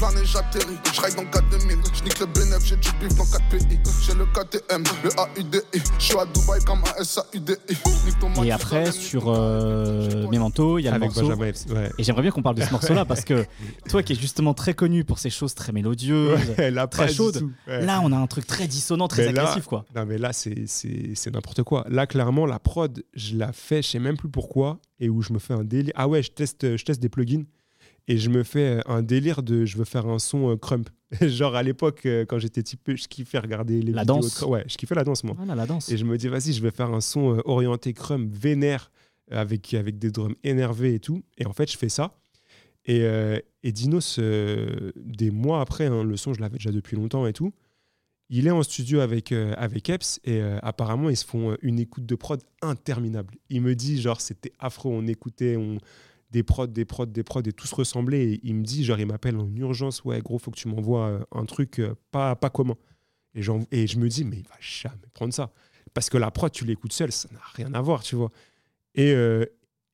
Et j'atterris, je ride dans 4000 Je nique le B9, j'ai du bif dans 4 pays J'ai le KTM, le AUDI Je suis à Dubaï comme un SAUDI Nique ton Et match, après, sur euh, Memento, il y a le Avec morceau. Benjamin Epps, ouais. Et j'aimerais bien qu'on parle de ce morceau-là parce que toi qui es justement très connu pour ces choses très mélodieuses, Ouais, là, très chaudes, ouais. là on a un truc très dissonant, très Mais là- agressif quoi. Non, mais là, c'est- c'est c'est n'importe quoi. Là, clairement, la prod, je la fais, je sais même plus pourquoi, et où je me fais un délire. Ah ouais, je teste, je teste des plugins, et je me fais un délire de je veux faire un son euh, crump. Genre, à l'époque, euh, quand j'étais peu, je kiffais regarder les La vidéos danse. Ouais, je kiffais la danse, moi. Voilà la danse. Et je me dis, vas-y, je vais faire un son euh, orienté crump, vénère, euh, avec, avec des drums énervés et tout. Et en fait, je fais ça. Et, euh, et Dinos, euh, des mois après, hein, le son, je l'avais déjà depuis longtemps et tout, il est en studio avec, euh, avec Epps et euh, apparemment, ils se font euh, une écoute de prod interminable. Il me dit, genre, c'était affreux, on écoutait on... des prods, des prods, des prods et tout se ressemblait. Et il me dit, genre, il m'appelle en urgence, ouais, gros, faut que tu m'envoies euh, un truc euh, pas, pas commun. Et, je me dis, mais il va jamais prendre ça. Parce que la prod, tu l'écoutes seul, ça n'a rien à voir, tu vois. Et, euh,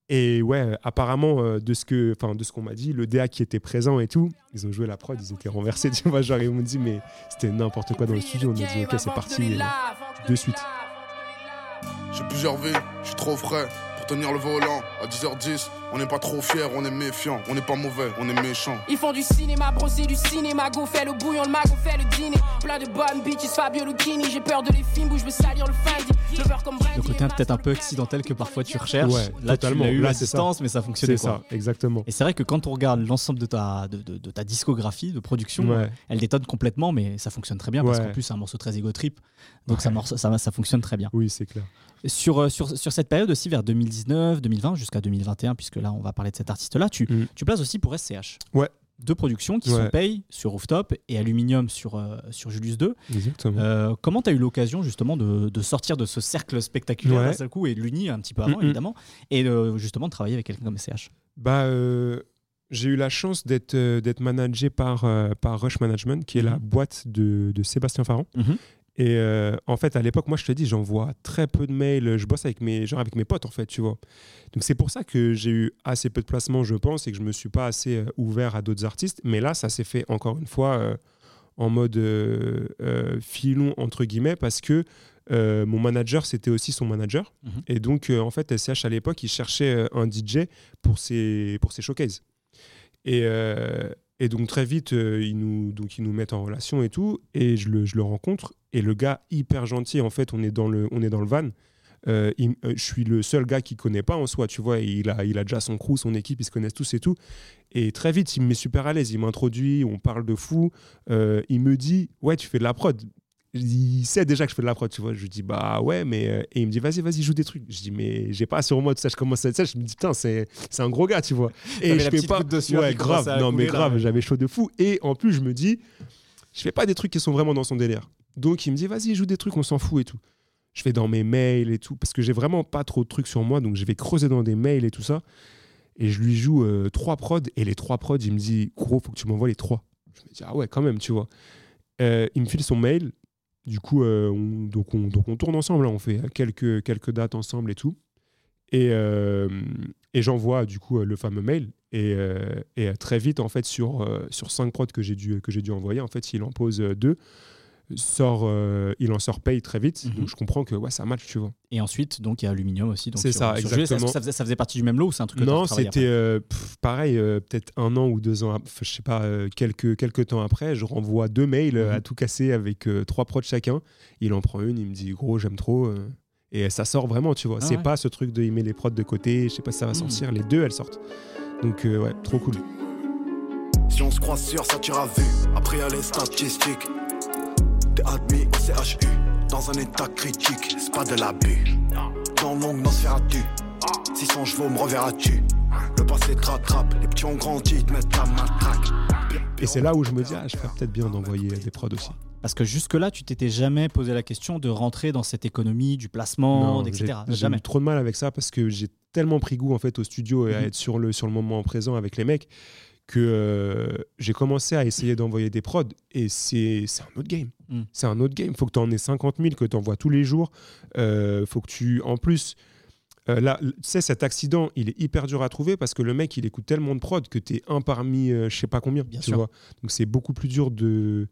Et ouais, apparemment, de ce que, qu'on m'a dit, le DA qui était présent et tout, ils ont joué la prod, ils étaient renversés, tu vois. Genre, ils m'ont dit, mais c'était n'importe quoi dans le studio. On a dit, ok, c'est parti, de suite. J'ai plusieurs vies, je suis trop frais pour tenir le volant à 10h10. On n'est pas trop fiers, on est méfiant, on n'est pas mauvais, on est méchant. Ils font du cinéma, bro, c'est du cinéma. Go fait le bouillon, le mago fait le dîner. Plein de bonnes bitches, Fabio Lucchini. J'ai peur de les films où je veux salir le. Je veux comme Le côté peut-être un peu accidentel que parfois tu recherches. Ouais, là, totalement. tu l'as eu Là, ça. distance, mais ça fonctionnait. C'est ça, exactement. Et c'est vrai que quand on regarde l'ensemble de ta, de, de- de ta discographie, de production, Ouais. elle détonne complètement, mais ça fonctionne très bien parce qu'en plus, c'est un morceau très ego trip. Donc ça, morceau- ça, ça fonctionne très bien. Oui, c'est clair. Sur, euh, sur, sur cette période aussi, vers 2019, 2020, jusqu'à 2021, puisque là, on va parler de cet artiste-là, tu, tu places aussi pour SCH. Mm. Ouais. Deux productions qui Ouais. sont Pay sur Rooftop et Aluminium sur, euh, sur Julius 2. Exactement. Euh, comment tu as eu l'occasion justement de, de sortir de ce cercle spectaculaire Ouais. d'un seul coup et de l'unir un petit peu avant Mm, mm. évidemment et de, justement de travailler avec quelqu'un comme SCH Bah, euh, j'ai eu la chance d'être euh, d'être managé par, euh, par Rush Management, qui est la boîte de, de Sébastien Farran. Mhm. Et euh, en fait, à l'époque, moi, je te dis, j'envoie très peu de mails. Je bosse avec mes, genre avec mes potes, en fait, tu vois. Donc, c'est pour ça que j'ai eu assez peu de placements, je pense, et que je me suis pas assez euh, ouvert à d'autres artistes. Mais là, ça s'est fait, encore une fois, euh, en mode filon, entre guillemets, parce que mon manager, c'était aussi son manager. Mhm. Et donc, en fait, SCH, à l'époque, il cherchait un DJ pour ses, pour ses showcases. Et, et donc très vite, euh, ils, nous, donc, mettent en relation et tout. Et je le, rencontre. Et le gars, hyper gentil, en fait, on est dans le, van. Euh, euh, je suis le seul gars qui connaît pas en soi, tu vois. Il a, il a déjà son crew, son équipe, ils se connaissent tous et tout. Et très vite, il me met super à l'aise. Il m'introduit, on parle de fou. Il me dit, ouais, tu fais de la prod. Il sait déjà que je fais de la prod, tu vois. Je lui dis, bah ouais, mais. euh, Et il me dit, vas-y, vas-y, joue des trucs. Je dis, mais j'ai pas sur moi tout ça. Je commence à être ça. Je me dis, putain, c'est un gros gars, tu vois. Et je fais pas. goutte de sueur ouais, grave. Non, mais grave, j'avais chaud de fou. Et en plus, je me dis, je fais pas des trucs qui sont vraiment dans son délire. Donc il me dit, vas-y, joue des trucs, on s'en fout et tout. Je fais dans mes mails et tout, parce que j'ai vraiment pas trop de trucs sur moi, donc je vais creuser dans des mails et tout ça. Et je lui joue euh, trois prods, et les trois prods, il me dit, gros, faut que tu m'envoies les trois. Je me dis, ah ouais, quand même, tu vois. Euh, il me file son mail, du coup, euh, on- donc, on, tourne ensemble, hein, on fait quelques, dates ensemble et tout. Et, euh, j'envoie du coup euh, le fameux mail. Et, très vite, en fait, sur, sur cinq prods que j'ai dû, dû envoyer, en fait, il en pose deux. Sort, euh, il en sort paye très vite. Mhm. Donc je comprends que ouais, ça match, tu vois. Et ensuite, donc il y a Aluminium aussi. donc C'est sur- ça, sur Julius. Est-ce que exactement. Ça faisait, ça faisait partie du même lot ou c'est un truc que Non, c'était euh, pff, pareil, euh, peut-être un an ou deux ans, je sais pas, euh, quelques, quelques temps après, je renvoie deux mails euh, Mhm. à tout casser avec euh, trois prods chacun. Il en prend une, il me dit gros, j'aime trop. euh, et ça sort vraiment, tu vois. Ah c'est ouais. pas ce truc de il met les prods de côté, je sais pas si ça va Mhm. sortir. Les deux, elles sortent. Donc euh, ouais, trop cool. Si on se croise sur ça, tu vu. Après, y'a les statistiques. T'es admis au CHU. Dans un état critique, c'est pas de l'abus. Dans longue, non, se tu 600 chevaux, me reverras-tu? Le passé te rattrape. Les petits ont grandi, te mettent la matraque. Et c'est là où je me dis, ah, je ferais peut-être bien d'envoyer des prods aussi. Parce que jusque-là, tu t'étais jamais posé la question de rentrer dans cette économie du placement, Non, etc. j'ai- J'ai Jamais. eu trop de mal avec ça parce que j'ai tellement pris goût en fait au studio et à Mhm. être sur le, sur le moment présent avec les mecs que euh, j'ai commencé à essayer d'envoyer des prods et c'est un autre game. Mm. C'est un autre game. Faut que tu en aies 50 000, que tu envoies tous les jours. Euh, faut que tu. En plus. euh, là, tu sais, cet accident, il est hyper dur à trouver parce que le mec, il écoute tellement de prod que tu es un parmi je sais pas combien. Bien tu sûr. vois. Donc c'est beaucoup plus dur de,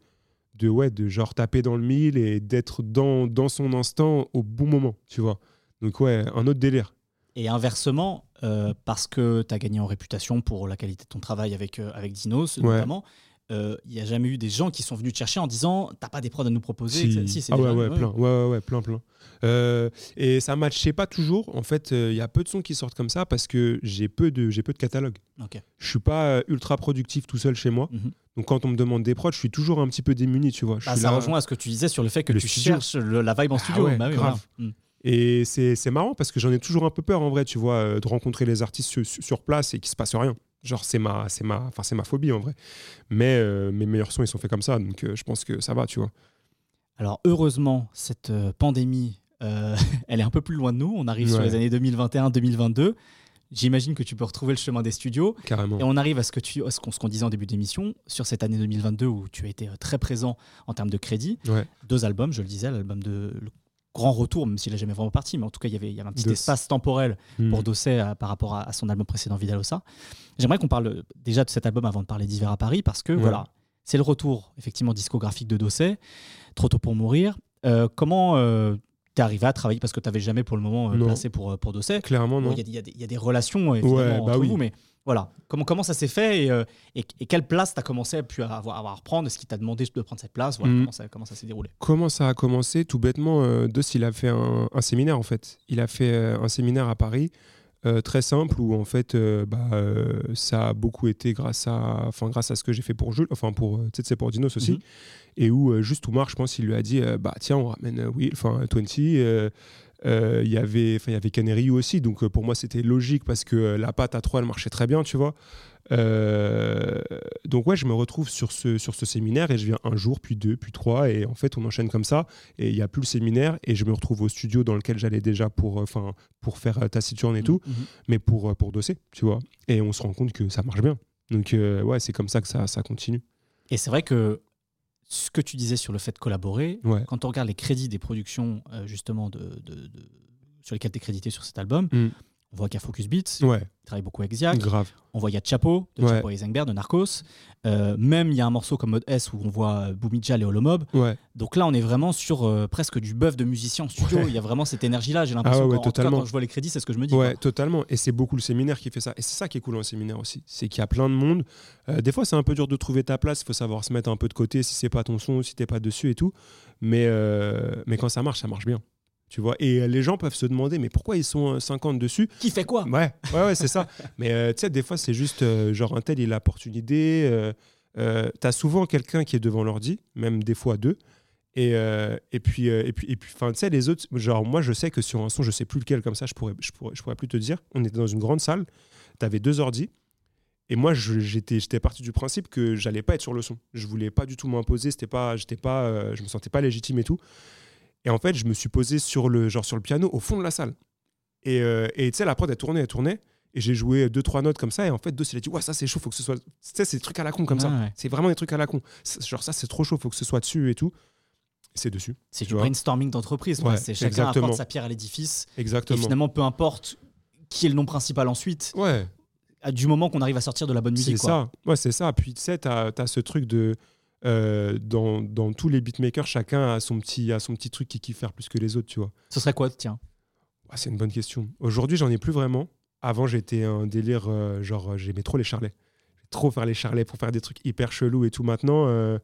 de, ouais, de genre taper dans le mille et d'être dans, dans son instant au bon moment, tu vois. Donc ouais, un autre délire. Et inversement, euh, parce que tu as gagné en réputation pour la qualité de ton travail avec, euh, avec Dinos, Ouais. notamment, il n'y a jamais eu des gens qui sont venus te chercher en disant T'as pas des prods à nous proposer Si. Si, c'est ah ouais, plein, ouais, ouais, plein, plein. Euh, et ça matchait pas toujours. En fait, il y a peu de sons qui sortent comme ça parce que j'ai peu de, j'ai peu de catalogue. Ok. Je suis pas euh, ultra productif tout seul chez moi. Mhm. Donc quand on me demande des prods, je suis toujours un petit peu démuni, tu vois. Je Bah, suis ça là- rejoint à ce que tu disais sur le fait que Le tu studio. cherches le- la vibe en Ah studio. ouais, Bah oui, grave. voilà. Mm. Et c'est marrant parce que j'en ai toujours un peu peur en vrai, tu vois, euh, de rencontrer les artistes sur, sur place et qu'il se passe rien. Genre, c'est ma, c'est ma, enfin, c'est ma phobie en vrai. Mais euh, mes meilleurs sons, ils sont faits comme ça, donc euh, je pense que ça va, tu vois. Alors heureusement, cette pandémie, euh, elle est un peu plus loin de nous. On arrive sur les années 2021-2022. J'imagine que tu peux retrouver le chemin des studios. Carrément. Et on arrive à ce que tu, à ce qu'on disait en début d'émission sur cette année 2022 où tu as été très présent en termes de crédit. Ouais. Deux albums, je le disais, l'album de le grand retour, même s'il n'a jamais vraiment parti, mais en tout cas, il y avait, il y avait un petit espace temporel Hmm. pour Dosset euh, par rapport à, à son album précédent, Vidalosa. J'aimerais qu'on parle euh, déjà de cet album avant de parler d'Hiver à Paris, parce que Ouais. voilà, c'est le retour, effectivement, discographique de Dosset, Trop tôt pour mourir. Euh, comment euh, t'es arrivé à travailler? Parce que t'avais jamais pour le moment euh, placé pour, pour Dosset. Clairement, non. Il y, a des- y y a relations, évidemment, Ouais, bah entre oui. vous, mais voilà. Comment, comment ça s'est fait et, euh, et, et quelle place t'as commencé à, pu avoir, avoir à reprendre? Est-ce qu'il t'a demandé de prendre cette place? Voilà, Mhm. comment, ça, comment ça s'est déroulé? Comment ça a commencé? Tout bêtement, euh, il a fait un, un séminaire en fait. Il a fait euh, un séminaire à Paris, euh, très simple, où en fait, bah, ça a beaucoup été grâce à, enfin, grâce à ce que j'ai fait pour Jules, enfin pour, tu sais, c'est pour Dinos aussi, Mhm. et où juste Oumar, je pense, il lui a dit, bah tiens, on ramène Will, enfin 20. Euh, Il y avait, enfin, il y avait Canary aussi, donc euh, pour moi c'était logique parce que euh, la patte à 3 elle marchait très bien, tu vois. Euh, donc ouais, je me retrouve sur ce, sur ce séminaire et je viens un jour, puis deux, puis trois, et en fait on enchaîne comme ça, et il n'y a plus le séminaire, et je me retrouve au studio dans lequel j'allais déjà pour, euh, enfin, pour faire euh, taciturne et tout, Mhm. mais pour, euh, pour dosser, tu vois. Et on se rend compte que ça marche bien. Donc euh, ouais, c'est comme ça que ça, ça continue. Et c'est vrai que ce que tu disais sur le fait de collaborer, Ouais. quand on regarde les crédits des productions euh, justement de, de- de- sur lesquelles tu es crédité sur cet album, Mm. On voit qu'il y a Focus Beats, Ouais. il travaille beaucoup avec Ziak, Grave. on voit il y a Chapo, de Ouais. Chapo Eisenberg, de Narcos, Euh, même il y a un morceau comme Mode S où on voit euh, Boumidjal et Holomob. Ouais. Donc là, on est vraiment sur euh, presque du bœuf de musicien en studio. Il y a vraiment cette énergie-là. J'ai l'impression Ah en tout cas, totalement. quand je vois les crédits, c'est ce que je me dis. Ouais, quoi. totalement. Et c'est beaucoup le séminaire qui fait ça. Et c'est ça qui est cool dans le séminaire aussi. C'est qu'il y a plein de monde. Euh, des fois, c'est un peu dur de trouver ta place. Il faut savoir se mettre un peu de côté si c'est pas ton son, si t'es pas dessus et tout. Mais, mais quand ça marche, ça marche bien. Tu vois Et euh, les gens peuvent se demander, mais pourquoi ils sont euh, 50 dessus? Qui fait quoi? Ouais, ouais, ouais, c'est ça. Mais euh, tu sais, des fois, c'est juste euh, genre un tel, il apporte une idée. Euh, euh, T'as souvent quelqu'un qui est devant l'ordi, même des fois deux. Et, euh, et puis, euh, et puis, et puis, tu sais, les autres, genre, moi, je sais que sur un son, je sais plus lequel, comme ça, je pourrais, je pourrais, je pourrais plus te dire. On était dans une grande salle, t'avais deux ordis. Et moi, j'étais, j'étais parti du principe que j'allais pas être sur le son. Je voulais pas du tout m'imposer. C'était pas, j'étais pas, euh, je me sentais pas légitime et tout. Et en fait, je me suis posé sur le, genre sur le piano au fond de la salle. Et euh, tu sais, la prod, elle tournait, elle tournait. Et j'ai joué deux, trois notes comme ça. Et en fait, deux, il a dit, ouais, ça c'est chaud, faut que ce soit. Tu sais, c'est des trucs à la con comme ça. Ouais. C'est vraiment des trucs à la con. C'est- Genre, ça, c'est trop chaud, faut que ce soit dessus et tout. C'est dessus. C'est du vois. brainstorming d'entreprise. Ouais, c'est chacun exactement. apporte sa pierre à l'édifice. Exactement. Et finalement, peu importe qui est le nom principal ensuite, Ouais. du moment qu'on arrive à sortir de la bonne C'est musique. quoi. ça. Ouais, c'est ça. Puis tu sais, t'as as ce truc de. Euh, dans, dans tous les beatmakers, chacun a son petit, a son petit truc qu'il kiffe faire plus que les autres, tu vois. Ce serait quoi, tiens? Ah, c'est une bonne question. Aujourd'hui, j'en ai plus vraiment. Avant, j'étais un délire, euh, genre, euh, j'aimais trop les charlets. Trop faire les charlets pour faire des trucs hyper chelous et tout. Maintenant, euh,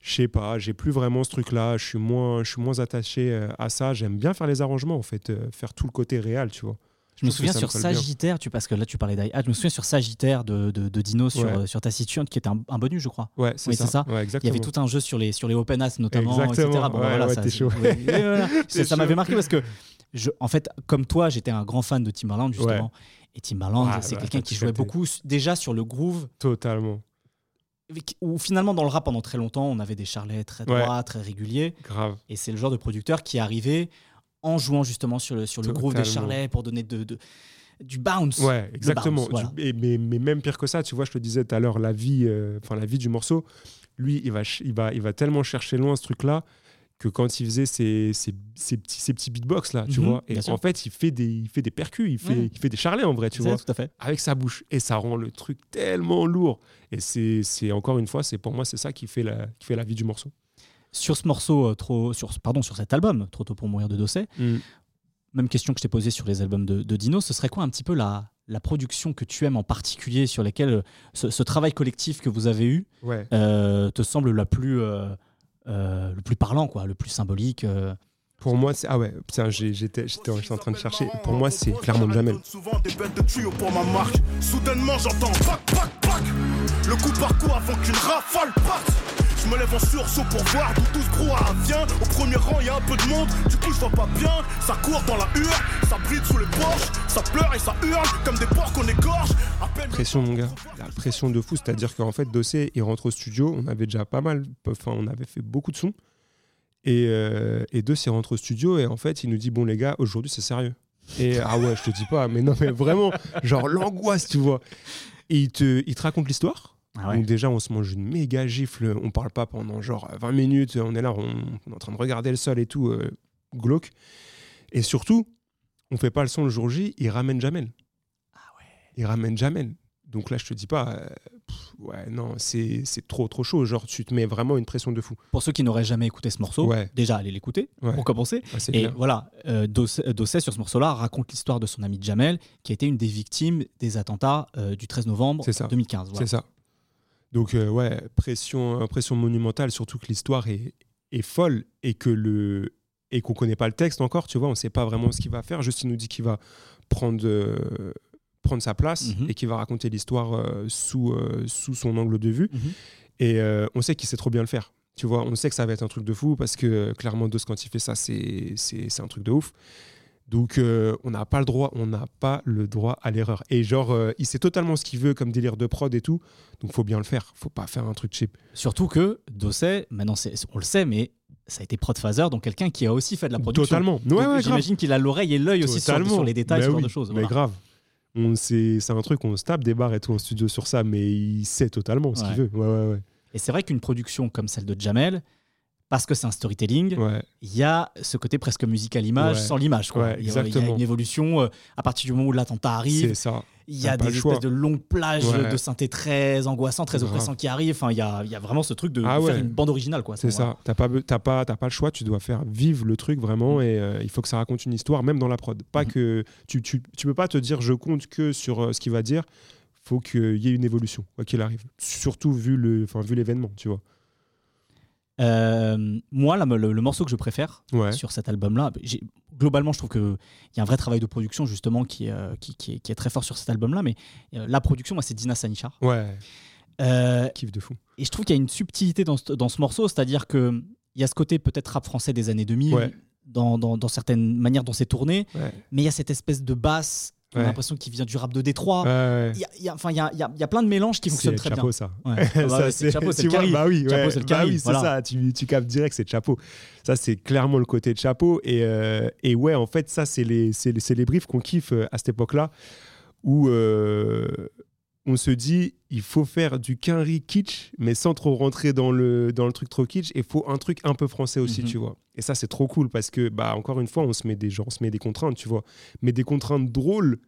je sais pas, j'ai plus vraiment ce truc-là. Je suis moins, je suis moins attaché à ça. J'aime bien faire les arrangements, en fait, faire tout le côté réel, tu vois. Je me souviens sur. Sagittaire, tu, parce que là tu parlais d'iHat, je me souviens sur Sagittaire de, de, de Dino sur, Ouais. euh, sur Taciturne, qui était un, un bonus, je crois. Ouais, c'est Oui, ça. c'est ça. Ouais, Il y avait tout un jeu sur les, sur les open as notamment, Exactement. etc. Bon, Ouais, voilà, ouais, ça, chaud. voilà. M'avait marqué parce que, je, en fait, comme toi, j'étais un grand fan de Timbaland, justement. Et Timbaland, Ah, c'est bah, quelqu'un qui jouait beaucoup déjà sur le groove, Totalement. où finalement, dans le rap, pendant très longtemps, on avait des charlets très droits, très réguliers. Grave. Et c'est le genre de producteur qui est arrivé en jouant justement sur le, sur le groove des charlets pour donner de, de- du bounce. Ouais, exactement. bounce, voilà. Du- et- mais, mais même pire que ça, tu vois, je te disais tout à l'heure, la vie, euh, enfin la vie du morceau, lui, il va, il va, il va tellement chercher loin ce truc-là que quand il faisait ses, ses, ses petits, ses petits beatbox là, tu Mhm, vois, et sûr. en fait, il fait des, il fait des percus, il fait, Ouais. il fait des charlets en vrai, tu vois, tout à fait. avec sa bouche, et ça rend le truc tellement lourd. Et c'est, c'est encore une fois, c'est pour moi, c'est ça qui fait la, qui fait la vie du morceau. Sur ce morceau, euh, trop, sur, pardon, sur cet album, Trop tôt pour mourir de Dosset, Mm. même question que je t'ai posée sur les albums de, de Dino, ce serait quoi un petit peu la, la production que tu aimes en particulier, sur lesquelles euh, ce, ce travail collectif que vous avez eu Ouais. euh, te semble la plus, euh, euh, le plus parlant, quoi, le plus symbolique euh. Pour moi, c'est ah ouais, j'étais, j'étais, j'étais en train de chercher. Pour moi, c'est clairement Jamel. Souvent des bêtes de tuyaux pour ma marque. Soudainement j'entends. Le coup par coup avant qu'une rafale parte. Je me lève en sursaut pour voir d'où tout ce brouhaha vient. Au premier rang y a un peu de monde, du coup je vois pas bien. Ça court dans la hure, ça brille sous les porches. Ça pleure et ça hurle comme des porcs qu'on égorge. À peine pression mon gars la pression de fou c'est à dire qu'en fait Dossé il rentre au studio on avait déjà pas mal enfin on avait fait beaucoup de sons et, euh, et Dossé rentre au studio et en fait il nous dit bon les gars aujourd'hui c'est sérieux et ah ouais je te dis pas mais non mais vraiment genre l'angoisse tu vois et il il te raconte l'histoire Ah ouais. donc déjà on se mange une méga gifle on parle pas pendant genre 20 minutes on est là on, on est en train de regarder le sol et tout euh, glauque. Et surtout, on fait pas le son le jour J, il ramène Jamel. Ah ouais. Il ramène Jamel. Donc là, je te dis pas, euh, pff, ouais, non, c'est trop, trop chaud. Genre, tu te mets vraiment une pression de fou. Pour ceux qui n'auraient jamais écouté ce morceau, Ouais. déjà allez l'écouter Ouais. pour commencer. Ouais, Et clair. voilà, euh, Dosset, Dosset, sur ce morceau-là raconte l'histoire de son ami Jamel, qui a été une des victimes des attentats euh, du 13 novembre C'est ça. 2015. voilà. C'est ça. Donc, euh, ouais, pression, euh, pression monumentale, surtout que l'histoire est, est folle et que le et qu'on connaît pas le texte encore, tu vois, on sait pas vraiment ce qu'il va faire. Juste, il nous dit qu'il va prendre, euh, prendre sa place Mhm. et qu'il va raconter l'histoire euh, sous, sous son angle de vue. Mhm. Et on sait qu'il sait trop bien le faire. Tu vois, on sait que ça va être un truc de fou parce que clairement, Dos, quand il fait ça, c'est un truc de ouf. Donc, euh, on n'a pas le droit, on n'a pas le droit à l'erreur. Et genre, euh, il sait totalement ce qu'il veut comme délire de prod et tout. Donc, faut bien le faire. Faut pas faire un truc cheap. Surtout que Dosset, maintenant on le sait, mais ça a été prod phaser, donc quelqu'un qui a aussi fait de la production. Totalement. Ouais, ouais, grave. J'imagine qu'il a l'oreille et l'œil aussi sur, sur les détails, Mais ce genre oui, de choses. Mais voilà. grave. C'est un truc, on se tape des barres et tout en studio sur ça, mais il sait totalement ce qu'il veut. Ouais, ouais, ouais. Et c'est vrai qu'une production comme celle de Jamel, parce que c'est un storytelling, Ouais. il y a ce côté presque musique à l'image Ouais. sans l'image. Ouais, il, y a, il une évolution euh, à partir du moment où l'attentat arrive. Il y a des espèces choix. de longues plages de synthé très angoissantes, très Grave. oppressantes qui arrivent. Enfin, il y a, il y a vraiment ce truc de, Ah de faire une bande originale. C'est ça. T'as pas, pas, pas le choix. Tu dois faire vivre le truc Mm. vraiment et euh, il faut que ça raconte une histoire, même dans la prod. Pas Mhm. que tu, tu, tu peux pas te dire je compte que sur euh, ce qu'il va dire. Faut qu'il y ait une évolution, quoi qu'il arrive. Surtout vu le, vu l'événement, tu vois. Euh, moi, là, le, le morceau que je préfère Ouais. sur cet album-là, globalement, je trouve qu'il y a un vrai travail de production justement qui, est, euh, qui, qui est, qui est très fort sur cet album-là. Mais euh, la production, moi, c'est Dina Sanichar. Ouais. Kiff de fou. et je trouve qu'il y a une subtilité dans ce, dans ce morceau, c'est-à-dire que il y a ce côté peut-être rap français des années 2000 Ouais. dans, dans, dans certaines manières dont c'est tourné, Ouais. mais il y a cette espèce de basse. On a l'impression qu'il vient du rap de Détroit. Ouais. Il y a- il y a, enfin, il y a, il y a- il y a plein de mélanges qui fonctionnent très chapeau, bien. ça. Ah bah c'est Chapeau, c'est le vois. Bah oui, Chapeau, c'est le Bah oui, voilà. ça. Tu, tu captes direct, c'est chapeau. Ça, c'est clairement le côté de chapeau. Et, euh, et ouais, en fait, ça, c'est les, les briefs qu'on kiffe euh, à cette époque-là où euh, on se dit il faut faire du quinri kitsch, mais sans trop rentrer dans le, dans le truc trop kitsch. Et il faut un truc un peu français aussi, Mhm. tu vois. Et ça, c'est trop cool parce que, bah, encore une fois, on se met des, on se met des contraintes, tu vois. Mais des contraintes drôles.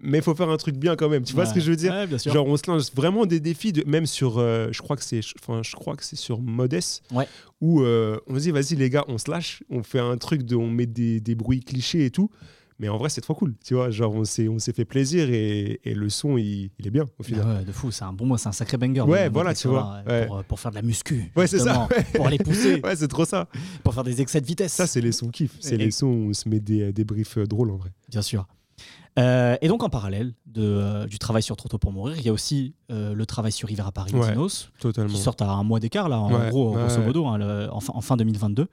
Mais il faut faire un truc bien quand même. Tu vois ce que je veux dire? Ouais. Genre, on se lance vraiment des défis, de, même sur, euh, je crois que c'est, enfin, je crois que c'est sur Modest, Ouais. où euh, on se dit, vas-y les gars, on se lâche, on fait un truc de, on met des, des bruits clichés et tout. Mais en vrai, c'est trop cool, tu vois. Genre, on s'est, on s'est fait plaisir et, et le son, il, il est bien au final. Ah ouais, de fou, c'est un bon, c'est un sacré banger. Ouais, voilà, tu vois, ouais. Pour, euh, pour faire de la muscu. Ouais, c'est ça. ouais. Pour aller pousser, ouais, c'est trop ça. pour faire des excès de vitesse. Ça, c'est les sons kiff. C'est Et- les sons où on se met des, des briefs euh, drôles en vrai. Bien sûr. Euh, et donc en parallèle de, euh, du travail sur Trop tôt pour mourir, il y a aussi euh, le travail sur Hiver à Paris Ouais, Dinos, Totalement. qui sortent à un mois d'écart, là, en Ouais, gros, ouais, grosso modo, hein, le- en, fin, en fin 2022.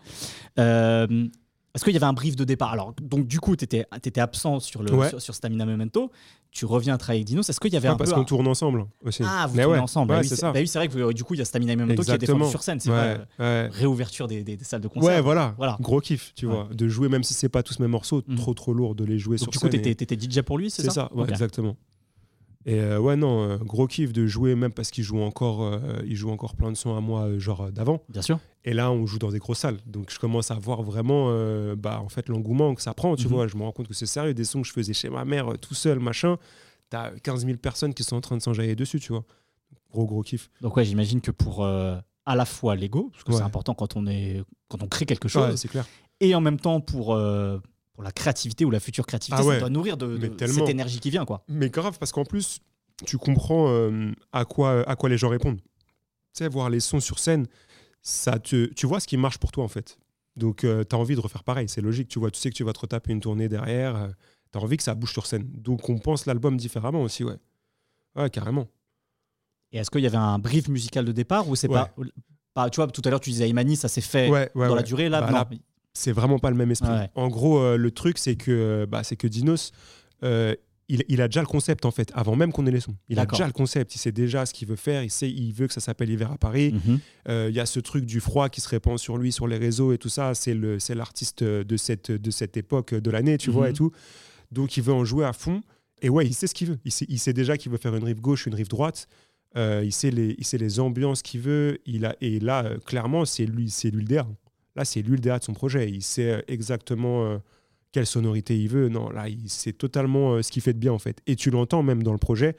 Est-ce qu'il y avait un brief de départ Alors, donc du coup, tu étais, absent sur, le, Ouais. sur, sur Stamina Memento, tu reviens à travailler avec Dinos. Est-ce qu'il y avait Ouais, un parce peu qu'on tourne ensemble aussi. Ah, vous Mais tournez ouais, ensemble. ouais, bah oui, c'est c'est ça. bah oui, c'est vrai que euh, du coup, il y a Stamina Memento qui a défendu Exactement. sur scène. C'est Ouais, vrai. ouais. Réouverture des, des- des salles de concert. Ouais, voilà. Voilà. Gros kiff, tu Ouais. vois. De jouer, même si c'est pas tous mes morceaux, Mhm. trop trop lourd de les jouer Donc sur du coup, scène. tu et- étais, DJ pour lui, c'est C'est ça ça, ouais, Ok. exactement. Et euh, ouais, non, euh, gros kiff de jouer, même parce qu'il joue encore, euh, il joue encore plein de sons à moi, euh, genre d'avant. Bien sûr. Et là, on joue dans des grosses salles. Donc, je commence à voir vraiment bah, en fait, l'engouement que ça prend. Tu Mhm. vois, je me rends compte que c'est sérieux. Des sons que je faisais chez ma mère tout seul, machin. T'as 15 000 personnes qui sont en train de s'enjailler dessus, tu vois. Gros, gros kiff. Donc ouais, j'imagine que pour à la fois l'ego, parce que Ouais. c'est important quand on est quand on crée quelque chose, Ouais, c'est clair. et en même temps pour pour la créativité ou la future créativité, Ah ouais. ça doit nourrir de, cette énergie qui vient quoi. Mais grave, parce qu'en plus, tu comprends euh, à, quoi, à quoi les gens répondent. Tu sais, voir les sons sur scène, ça te, tu vois ce qui marche pour toi, en fait. Donc, tu as envie de refaire pareil. C'est logique. Tu vois, tu sais que tu vas te retaper une tournée derrière. tu as envie que ça bouge sur scène. Donc, on pense l'album différemment aussi, ouais. Ouais, carrément. Et est-ce qu'il y avait un brief musical de départ ou c'est pas, pas tu vois tout à l'heure tu disais Imani ça s'est fait Ouais, ouais, dans la durée là, Bah, non. là, c'est vraiment pas le même esprit. Ouais. En gros, euh, le truc, c'est que, bah, c'est que Dinos, euh, il, il a déjà le concept, en fait, avant même qu'on ait les sons. Il a déjà le concept, il sait déjà ce qu'il veut faire, il, sait, il veut que ça s'appelle Hiver à Paris. Mhm. Euh, Il y a ce truc du froid qui se répand sur lui, sur les réseaux et tout ça. C'est l'artiste de cette, de cette époque de l'année, tu vois, Mhm. et tout. Donc, il veut en jouer à fond. Et ouais, il sait ce qu'il veut. Il sait, il sait déjà qu'il veut faire une rive gauche, une rive droite. Euh, il, sait les, il sait les ambiances qu'il veut. Il a, et là, euh, clairement, c'est lui, lui le DR. Là, c'est lui le DA de son projet. Il sait euh, exactement euh, quelle sonorité il veut. Non, là, il sait totalement euh, ce qu'il fait de bien, en fait. Et tu l'entends même dans le projet.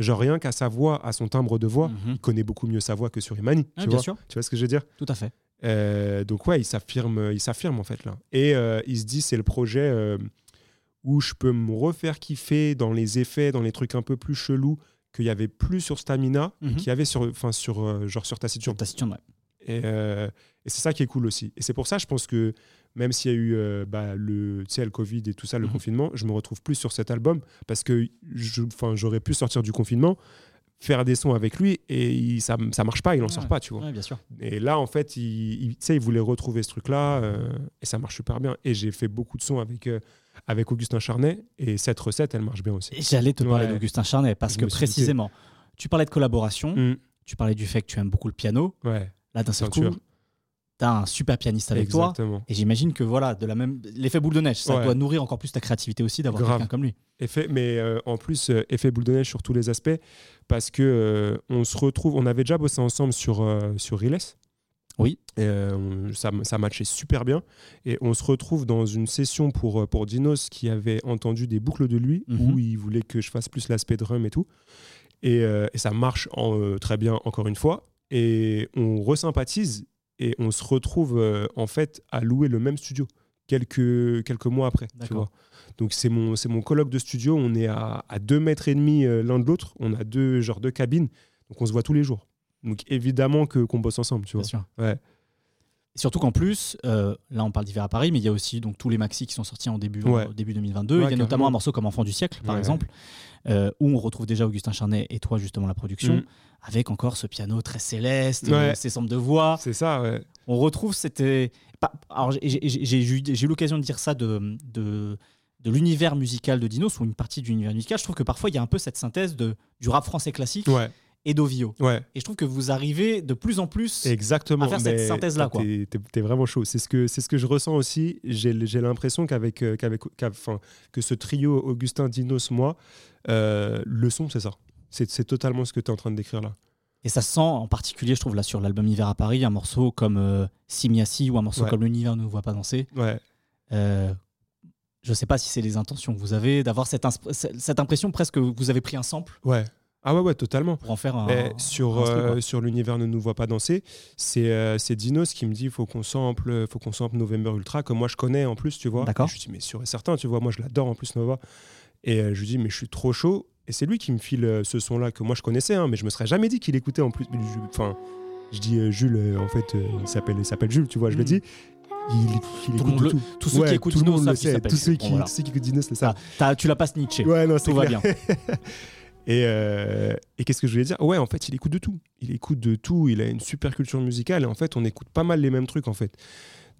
Genre, rien qu'à sa voix, à son timbre de voix, il connaît beaucoup mieux sa voix que sur Imani. Mhm. Ouais, tu, bien vois sûr. tu vois ce que je veux dire? Tout à fait. Euh, donc ouais, il s'affirme, il s'affirme en fait là. Et il se dit c'est le projet où je peux me refaire kiffer dans les effets, dans les trucs un peu plus chelous qu'il y avait plus sur Stamina, Mhm. qu'il y avait sur, enfin sur euh, genre sur Taciturne. Taciturne, ouais. Et, euh, et c'est ça qui est cool aussi. Et c'est pour ça, je pense que même s'il y a eu euh, bah, le, tu sais, le Covid et tout ça, le Mhm. confinement, je me retrouve plus sur cet album parce que j'aurais pu sortir du confinement, faire des sons avec lui et il- ça, ça marche pas, il en sort pas, tu vois. Ouais, bien sûr. Et là, en fait, il, il- il voulait retrouver ce truc-là euh, et ça marche super bien. Et j'ai fait beaucoup de sons avec, euh, avec Augustin Charnet et cette recette, elle marche bien aussi. Et J'allais te parler Ouais. d'Augustin Charnet parce que précisément, tu parlais de collaboration, Mm. tu parlais du fait que tu aimes beaucoup le piano. Ouais. Là, d'un seul coup, tu as un super pianiste avec toi. Exactement. Et j'imagine que voilà, de la même l'effet boule de neige, ça Ouais. doit nourrir encore plus ta créativité aussi d'avoir quelqu'un comme lui. Effet, mais euh, en plus, euh, effet boule de neige sur tous les aspects, parce que euh, on se retrouve, on avait déjà bossé ensemble sur, sur Riles. Oui. Et ça, ça matchait super bien. Et on se retrouve dans une session pour, pour Dinos qui avait entendu des boucles de lui, Mhm. où il voulait que je fasse plus l'aspect drum et tout. Et, et ça marche en, très bien, encore une fois. Et on resympathise et on se retrouve euh, en fait à louer le même studio quelques, quelques mois après. Tu D'accord. vois. Donc c'est mon, c'est mon colloque de studio, on est à, à deux mètres et demi euh, l'un de l'autre, on a deux, genre deux cabines, donc on se voit tous les jours. Donc évidemment que qu'on bosse ensemble, tu vois. Bien sûr. Ouais. Surtout qu'en plus, euh, là on parle d'hiver à Paris, mais il y a aussi donc tous les maxi qui sont sortis en début, Ouais. en début 2022. Ouais, il y a notamment un morceau comme Enfant du siècle, par Ouais. exemple, euh, où on retrouve déjà Augustin Charnet et toi justement la production, Mm. avec encore ce piano très céleste, euh, ces samples de voix. C'est ça, ouais. On retrouve c'était. pas- Alors j'ai- eu j'ai eu l'occasion de dire ça de, de, de l'univers musical de Dinos ou une partie de l'univers musical. Je trouve que parfois il y a un peu cette synthèse de, du rap français classique Ouais. Et d'Ovio. Ouais. Et je trouve que vous arrivez de plus en plus Exactement. à faire cette synthèse-là. T'es, t'es- t'es vraiment chaud. C'est ce que, c'est ce que je ressens aussi. J'ai, j'ai l'impression qu'avec, euh, qu'avec, que ce trio Augustin, Dinos, moi, euh, le son, c'est ça. C'est, c'est totalement ce que tu es en train de décrire là. Et ça se sent en particulier, je trouve, là sur l'album Hiver à Paris, un morceau comme euh, Simiasi ou un morceau Ouais. comme L'univers ne nous voit pas danser. Ouais. Euh, je sais pas si c'est les intentions que vous avez d'avoir cette, insp- cette impression presque que vous avez pris un sample Ouais. Ah ouais, ouais, totalement. pour en faire un. Mais sur, un truc, euh, sur l'univers ne nous voit pas danser, c'est euh, c'est Dinos qui me dit faut qu'on sample, faut qu'on sample November Ultra, que moi je connais en plus, tu vois. D'accord. Je lui dis mais sûr et certain, tu vois, moi je l'adore en plus Nova. Et euh, je lui dis mais je suis trop chaud. Et c'est lui qui me file ce son-là que moi je connaissais, hein, mais je me serais jamais dit qu'il écoutait en plus. Enfin, je dis Jules, en fait, il s'appelle, il s'appelle Jules, tu vois, je le Mm. dis. Il, il Tout le écoute le- tout. tous ceux qui écoutent le Dinos le sait. Tous ceux Bon, qui, voilà. tous ceux qui écoutent Dinos le savent. Ah, tu l'as pas snitché. Ouais, non, c'est Tout va bien. et euh, et qu'est-ce que je voulais dire? Ouais, en fait, il écoute de tout. Il écoute de tout. Il a une super culture musicale. Et en fait, on écoute pas mal les mêmes trucs, en fait.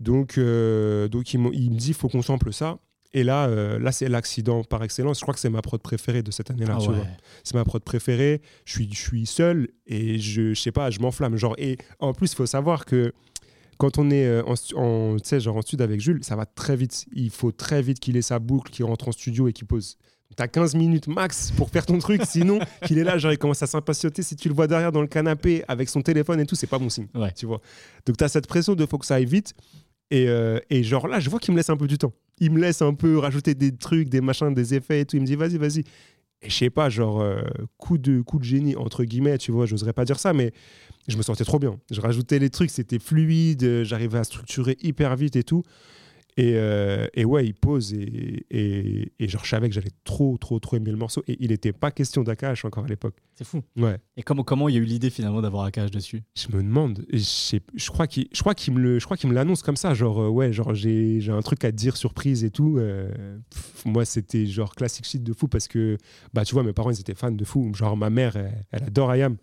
Donc, euh, donc il, me- il me dit, faut qu'on sample ça. Et là, euh, là c'est l'accident par excellence. Je crois que c'est ma prod préférée de cette année-là. Ah ouais. C'est ma prod préférée. Je suis, je suis seul et je, je sais pas, je m'enflamme. Genre, et en plus, il faut savoir que quand on est en, en, genre en studio avec Jules, ça va très vite. Il faut très vite qu'il ait sa boucle, qu'il rentre en studio et qu'il pose. T'as 15 minutes max pour faire ton truc, sinon qu'il est là, genre il commence à s'impatienter. Si tu le vois derrière dans le canapé avec son téléphone et tout, c'est pas bon signe. Ouais. Tu vois. Donc t'as cette pression de faut que ça aille vite. Et, euh, et genre là, je vois qu'il me laisse un peu du temps. Il me laisse un peu rajouter des trucs, des machins, des effets et tout. Il me dit vas-y, vas-y. Et je sais pas, genre euh, coup de coup de génie entre guillemets, tu vois. J'oserais pas dire ça, mais je me sentais trop bien. Je rajoutais les trucs, c'était fluide. J'arrivais à structurer hyper vite et tout. Et, euh, et ouais, il pose et, et, et genre je savais que j'allais trop, trop, trop aimer le morceau. Et il n'était pas question d'AKH encore à l'époque. C'est fou. Ouais. Et comment, comment il y a eu l'idée finalement d'avoir cache dessus? Je me demande, je, sais- je crois qu'il, me le, je crois qu'il me l'annonce comme ça, genre euh, ouais, genre j'ai, un truc à te dire surprise et tout. euh, pff, moi c'était genre classique shit de fou parce que bah tu vois mes parents ils étaient fans de fou. Genre ma mère elle, elle adore Ayam.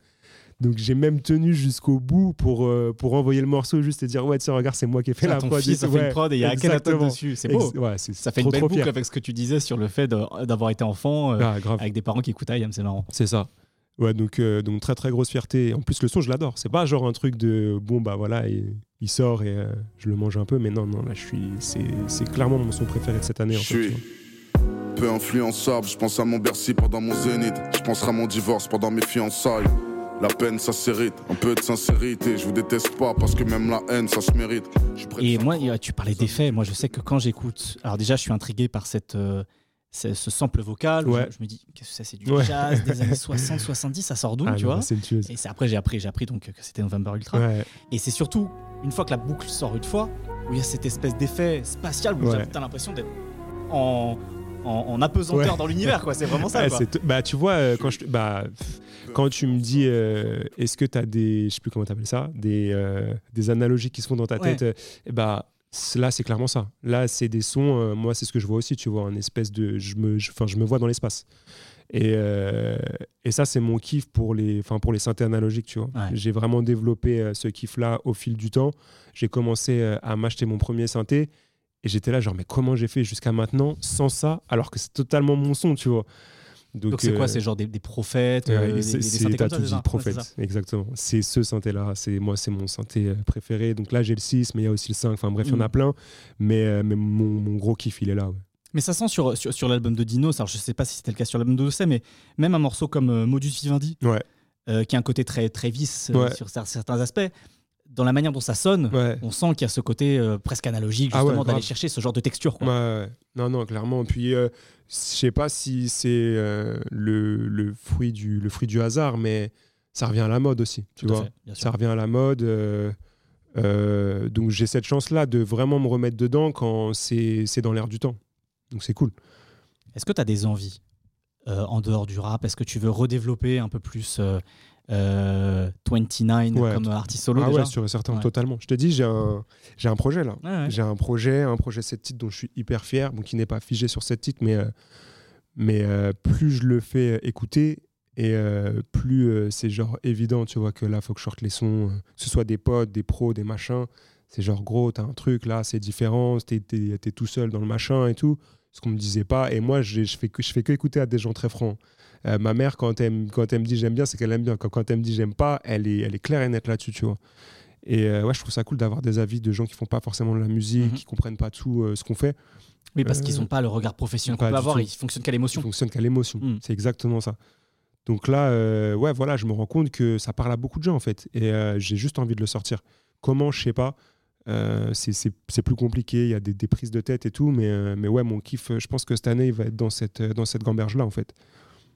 Donc j'ai même tenu jusqu'au bout pour, euh, pour envoyer le morceau juste et dire ouais tiens regarde c'est moi qui ai fait la ton prod. fils a fait Ouais, une prod et il y a Akhenaton dessus. C'est beau. Ex- ouais, Ça fait trop, une belle boucle avec ce que tu disais sur le fait d'avoir été enfant euh, Ah, grave. avec des parents qui écoutent IAM, c'est marrant. C'est ça. Ouais, donc, euh, donc très très grosse fierté. En plus, le son, je l'adore. C'est pas genre un truc de bon, bah voilà, il, il sort et euh, je le mange un peu, mais non, non, là, je suis. C'est c'est clairement mon son préféré de cette année. En Je fait, suis peu influençable, je pense à mon Bercy pendant mon zénith. Je penserai à mon divorce pendant mes fiançailles. La peine, ça s'hérite. Un peu de sincérité. Je vous déteste pas parce que même la haine, ça se mérite. Et moi, tu parlais d'effets. Moi, je sais que quand j'écoute. Alors, déjà, je suis intrigué par cette, euh, ce, ce sample vocal. où Ouais. Je, je me dis, qu'est-ce que c'est? C'est du Ouais. jazz des années 60, 70. Ça sort d'où, Ah tu non, vois? c'est une tueuse. Et c'est après, j'ai appris, j'ai appris donc que c'était November Ultra. Ouais. Et c'est surtout, une fois que la boucle sort une fois, où il y a cette espèce d'effet spatial où Ouais. tu as l'impression d'être en, en, en apesanteur Ouais. dans l'univers, quoi. C'est vraiment ça, Ouais, quoi. bah, tu vois, euh, quand, je, bah, pff, quand tu me dis, euh, est-ce que tu as des, je sais plus comment tu appelles ça, des, euh, des analogies qui se font dans ta Ouais. tête, bah, là, c'est clairement ça. Là, c'est des sons, euh, moi, c'est ce que je vois aussi, tu vois, un espèce de. Je me, je, je me vois dans l'espace. Et, euh, et ça, c'est mon kiff pour les, 'fin, pour les synthés analogiques, tu vois. Ouais. J'ai vraiment développé euh, ce kiff-là au fil du temps. J'ai commencé euh, à m'acheter mon premier synthé. Et j'étais là, genre, mais comment j'ai fait jusqu'à maintenant sans ça, alors que c'est totalement mon son, tu vois. Donc, c'est quoi euh, C'est genre des, des prophètes, euh, euh, des, des, c'est- t'as tout dit, Ouais, exactement. C'est ce synthé-là, c'est moi, c'est mon synthé euh, préféré. Donc là, j'ai le 6, mais il y a aussi le 5. Enfin bref, il y en a Mm. plein. Mais, euh, mais mon, mon gros kiff, il est là. ouais. Mais ça sent sur, sur, sur l'album de Dinos, alors je sais pas si c'était le cas sur l'album de Dossé, mais même un morceau comme euh, Modus Vivendi, Ouais. euh, qui a un côté très, très euh, Ouais. sur cer- certains aspects, dans la manière dont ça sonne, Ouais. on sent qu'il y a ce côté euh, presque analogique, Ah ouais, justement, d'aller chercher ce genre de texture. Quoi. Ouais, ouais. Non, non, clairement. Puis, euh, je sais pas si c'est euh, le, le, fruit du, le fruit du hasard, mais ça revient à la mode aussi, tu Tout vois. fait, ça revient à la mode. euh, donc, j'ai cette chance-là de vraiment me remettre dedans quand c'est c'est dans l'air du temps. Donc, c'est cool. Est-ce que tu as des envies en dehors du rap? Est-ce que tu veux redévelopper un peu plus euh, euh, 29 Ouais. comme artiste solo Ah déjà ouais, sûr et certain, Ouais. totalement. Je te dis, j'ai un, j'ai un projet là. Ouais. J'ai un projet, un projet 7 titres dont je suis hyper fier, bon, qui n'est pas figé sur 7 titres, mais, euh, mais euh, plus je le fais euh, écouter, et plus c'est genre évident, tu vois, que là, faut que je sorte les sons, que ce soit des potes, des pros, des machins. C'est genre, gros, t'as un truc là, c'est différent, t'es, t'es- t'es tout seul dans le machin et tout. Ce qu'on me disait pas. Et moi, je fais que, je fais que écouter à des gens très francs. Euh, ma mère, quand elle, me- quand elle me dit j'aime bien, c'est qu'elle aime bien. Quand, quand elle me dit j'aime pas, elle est, elle est claire et nette là-dessus, tu vois. Et euh, ouais, je trouve ça cool d'avoir des avis de gens qui font pas forcément de la musique, qui comprennent pas tout euh, ce qu'on fait. Oui, parce qu'ils n'ont pas le regard professionnel qu'on peut avoir, tout. ils fonctionnent qu'à l'émotion. Ils fonctionnent qu'à l'émotion. C'est exactement ça. Donc là, ouais, voilà, je me rends compte que ça parle à beaucoup de gens en fait. Et j'ai juste envie de le sortir. Comment, je sais pas. Euh, c'est- plus compliqué, il y a des, des prises de tête et tout, mais, euh, mais ouais, mon kiff, euh, je pense que cette année, il va être dans cette, dans cette gamberge-là, en fait.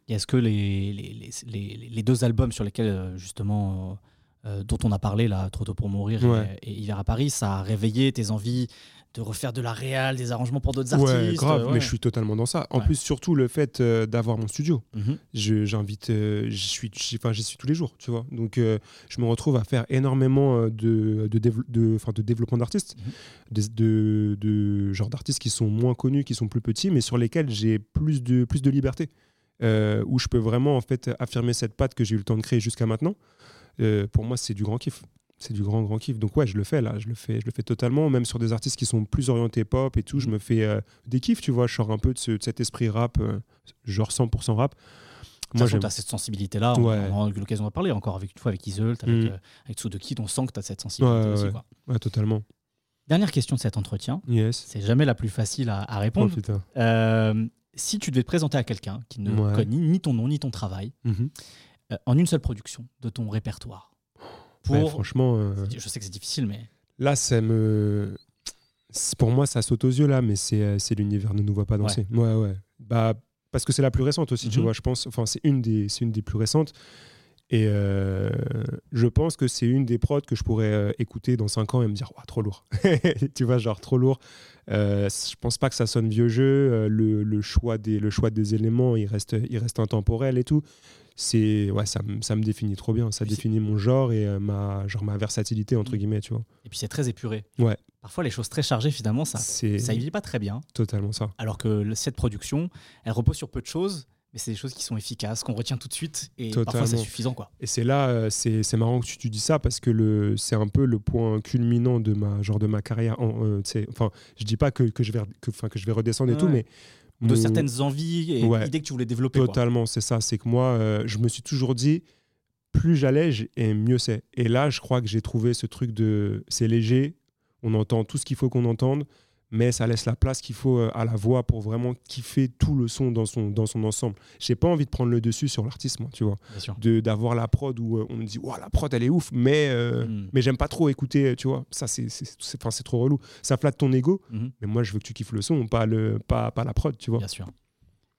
Et Est-ce que les, les, les, les- deux albums sur lesquels, justement, euh, dont on a parlé, là, Trop tôt pour mourir et- Ouais. et, Hiver à Paris, ça a réveillé tes envies de refaire de la réal, des arrangements pour d'autres Ouais, artistes grave, mais je suis totalement dans ça. En Ouais. plus, surtout le fait euh, d'avoir mon studio. Mhm. Je- J'invite, euh, j'y suis, suis tous les jours, tu vois. Donc, euh, je me retrouve à faire énormément euh, de, de, dév- de, de développement d'artistes, Mhm. de, de genre d'artistes qui sont moins connus, qui sont plus petits, mais sur lesquels j'ai plus de, plus de liberté, où je peux vraiment en fait affirmer cette patte que j'ai eu le temps de créer jusqu'à maintenant. Pour moi, c'est du grand kiff. C'est du grand, grand kiff. Donc, ouais, je le fais là, je le fais, je le fais totalement. Même sur des artistes qui sont plus orientés pop et tout, je me fais euh, des kiffs, tu vois. Je sors un peu de, ce- de cet esprit rap, euh, genre 100% rap. Moi, tu as cette sensibilité-là. On, Ouais. on a eu l'occasion d'en parler encore avec, une fois avec Iseult, avec, Mm. euh, avec. On sent que tu as cette sensibilité Ouais, aussi. ouais, quoi. ouais, totalement. Dernière question de cet entretien. Yes. C'est jamais la plus facile à, à répondre. Oh, si tu devais te présenter à quelqu'un qui ne connaît ni ton nom ni ton travail, Mhm. euh, en une seule production de ton répertoire, pour... Ouais, franchement, euh, je sais que c'est difficile, mais là, ça me. Pour moi, ça saute aux yeux là, mais c'est euh, l'univers ne nous voit pas danser. Ouais, ouais. Bah, parce que c'est la plus récente aussi, tu Mhm. vois. Je pense. Enfin, c'est une des, une des plus récentes. Et euh, je pense que c'est une des prods que je pourrais euh, écouter dans 5 ans et me dire, trop lourd. tu vois, genre trop lourd. Euh, je pense pas que ça sonne vieux jeu. Le, le choix des, le choix des éléments, il reste, il reste intemporel et tout. C'est, ouais, ça, me- ça me définit trop bien. Ça définit mon genre et euh, ma, genre ma versatilité, entre guillemets, tu vois. et puis c'est très épuré. Ouais. Parfois, les choses très chargées, finalement, ça ça y vit pas très bien. Totalement ça. Alors que cette production, elle repose sur peu de choses, mais c'est des choses qui sont efficaces, qu'on retient tout de suite, et parfois c'est Totalement. suffisant, quoi. Et c'est là, euh, c'est marrant que tu, tu dis ça parce que le, c'est un peu le point culminant de ma, genre de ma carrière. En, euh, enfin, je dis pas que, que, je, vais, que, je vais redescendre et tout, mais. De certaines envies et Ouais. idées que tu voulais développer. Totalement, c'est ça. C'est que moi, euh, je me suis toujours dit, plus j'allège et mieux c'est. Et là, je crois que j'ai trouvé ce truc de. C'est léger, on entend tout ce qu'il faut qu'on entende, mais ça laisse la place qu'il faut euh, à la voix pour vraiment kiffer tout le son dans son, dans son ensemble. J'ai pas envie de prendre le dessus sur l'artiste, moi, tu vois. D'avoir la prod où euh, on me dit, Ouah, la prod, elle est ouf, mais, euh, Mm. mais j'aime pas trop écouter, tu vois. Ça, c'est trop relou. Ça flatte ton ego, Mhm. mais moi, je veux que tu kiffes le son, pas, le, pas, pas la prod, tu vois. Bien sûr.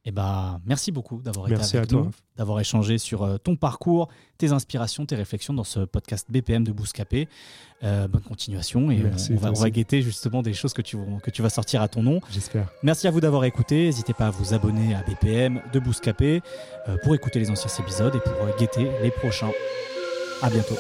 Eh ben, merci beaucoup d'avoir été avec à toi. nous, d'avoir échangé sur euh, ton parcours, tes inspirations, tes réflexions dans ce podcast BPM de Bouscapé. Euh, bonne continuation et Merci, on, va, on guetter justement des choses que tu, que tu vas sortir à ton nom. J'espère. Merci à vous d'avoir écouté. N'hésitez pas à vous abonner à BPM de Bouscapé euh, pour écouter les anciens épisodes et pour guetter les prochains. À bientôt.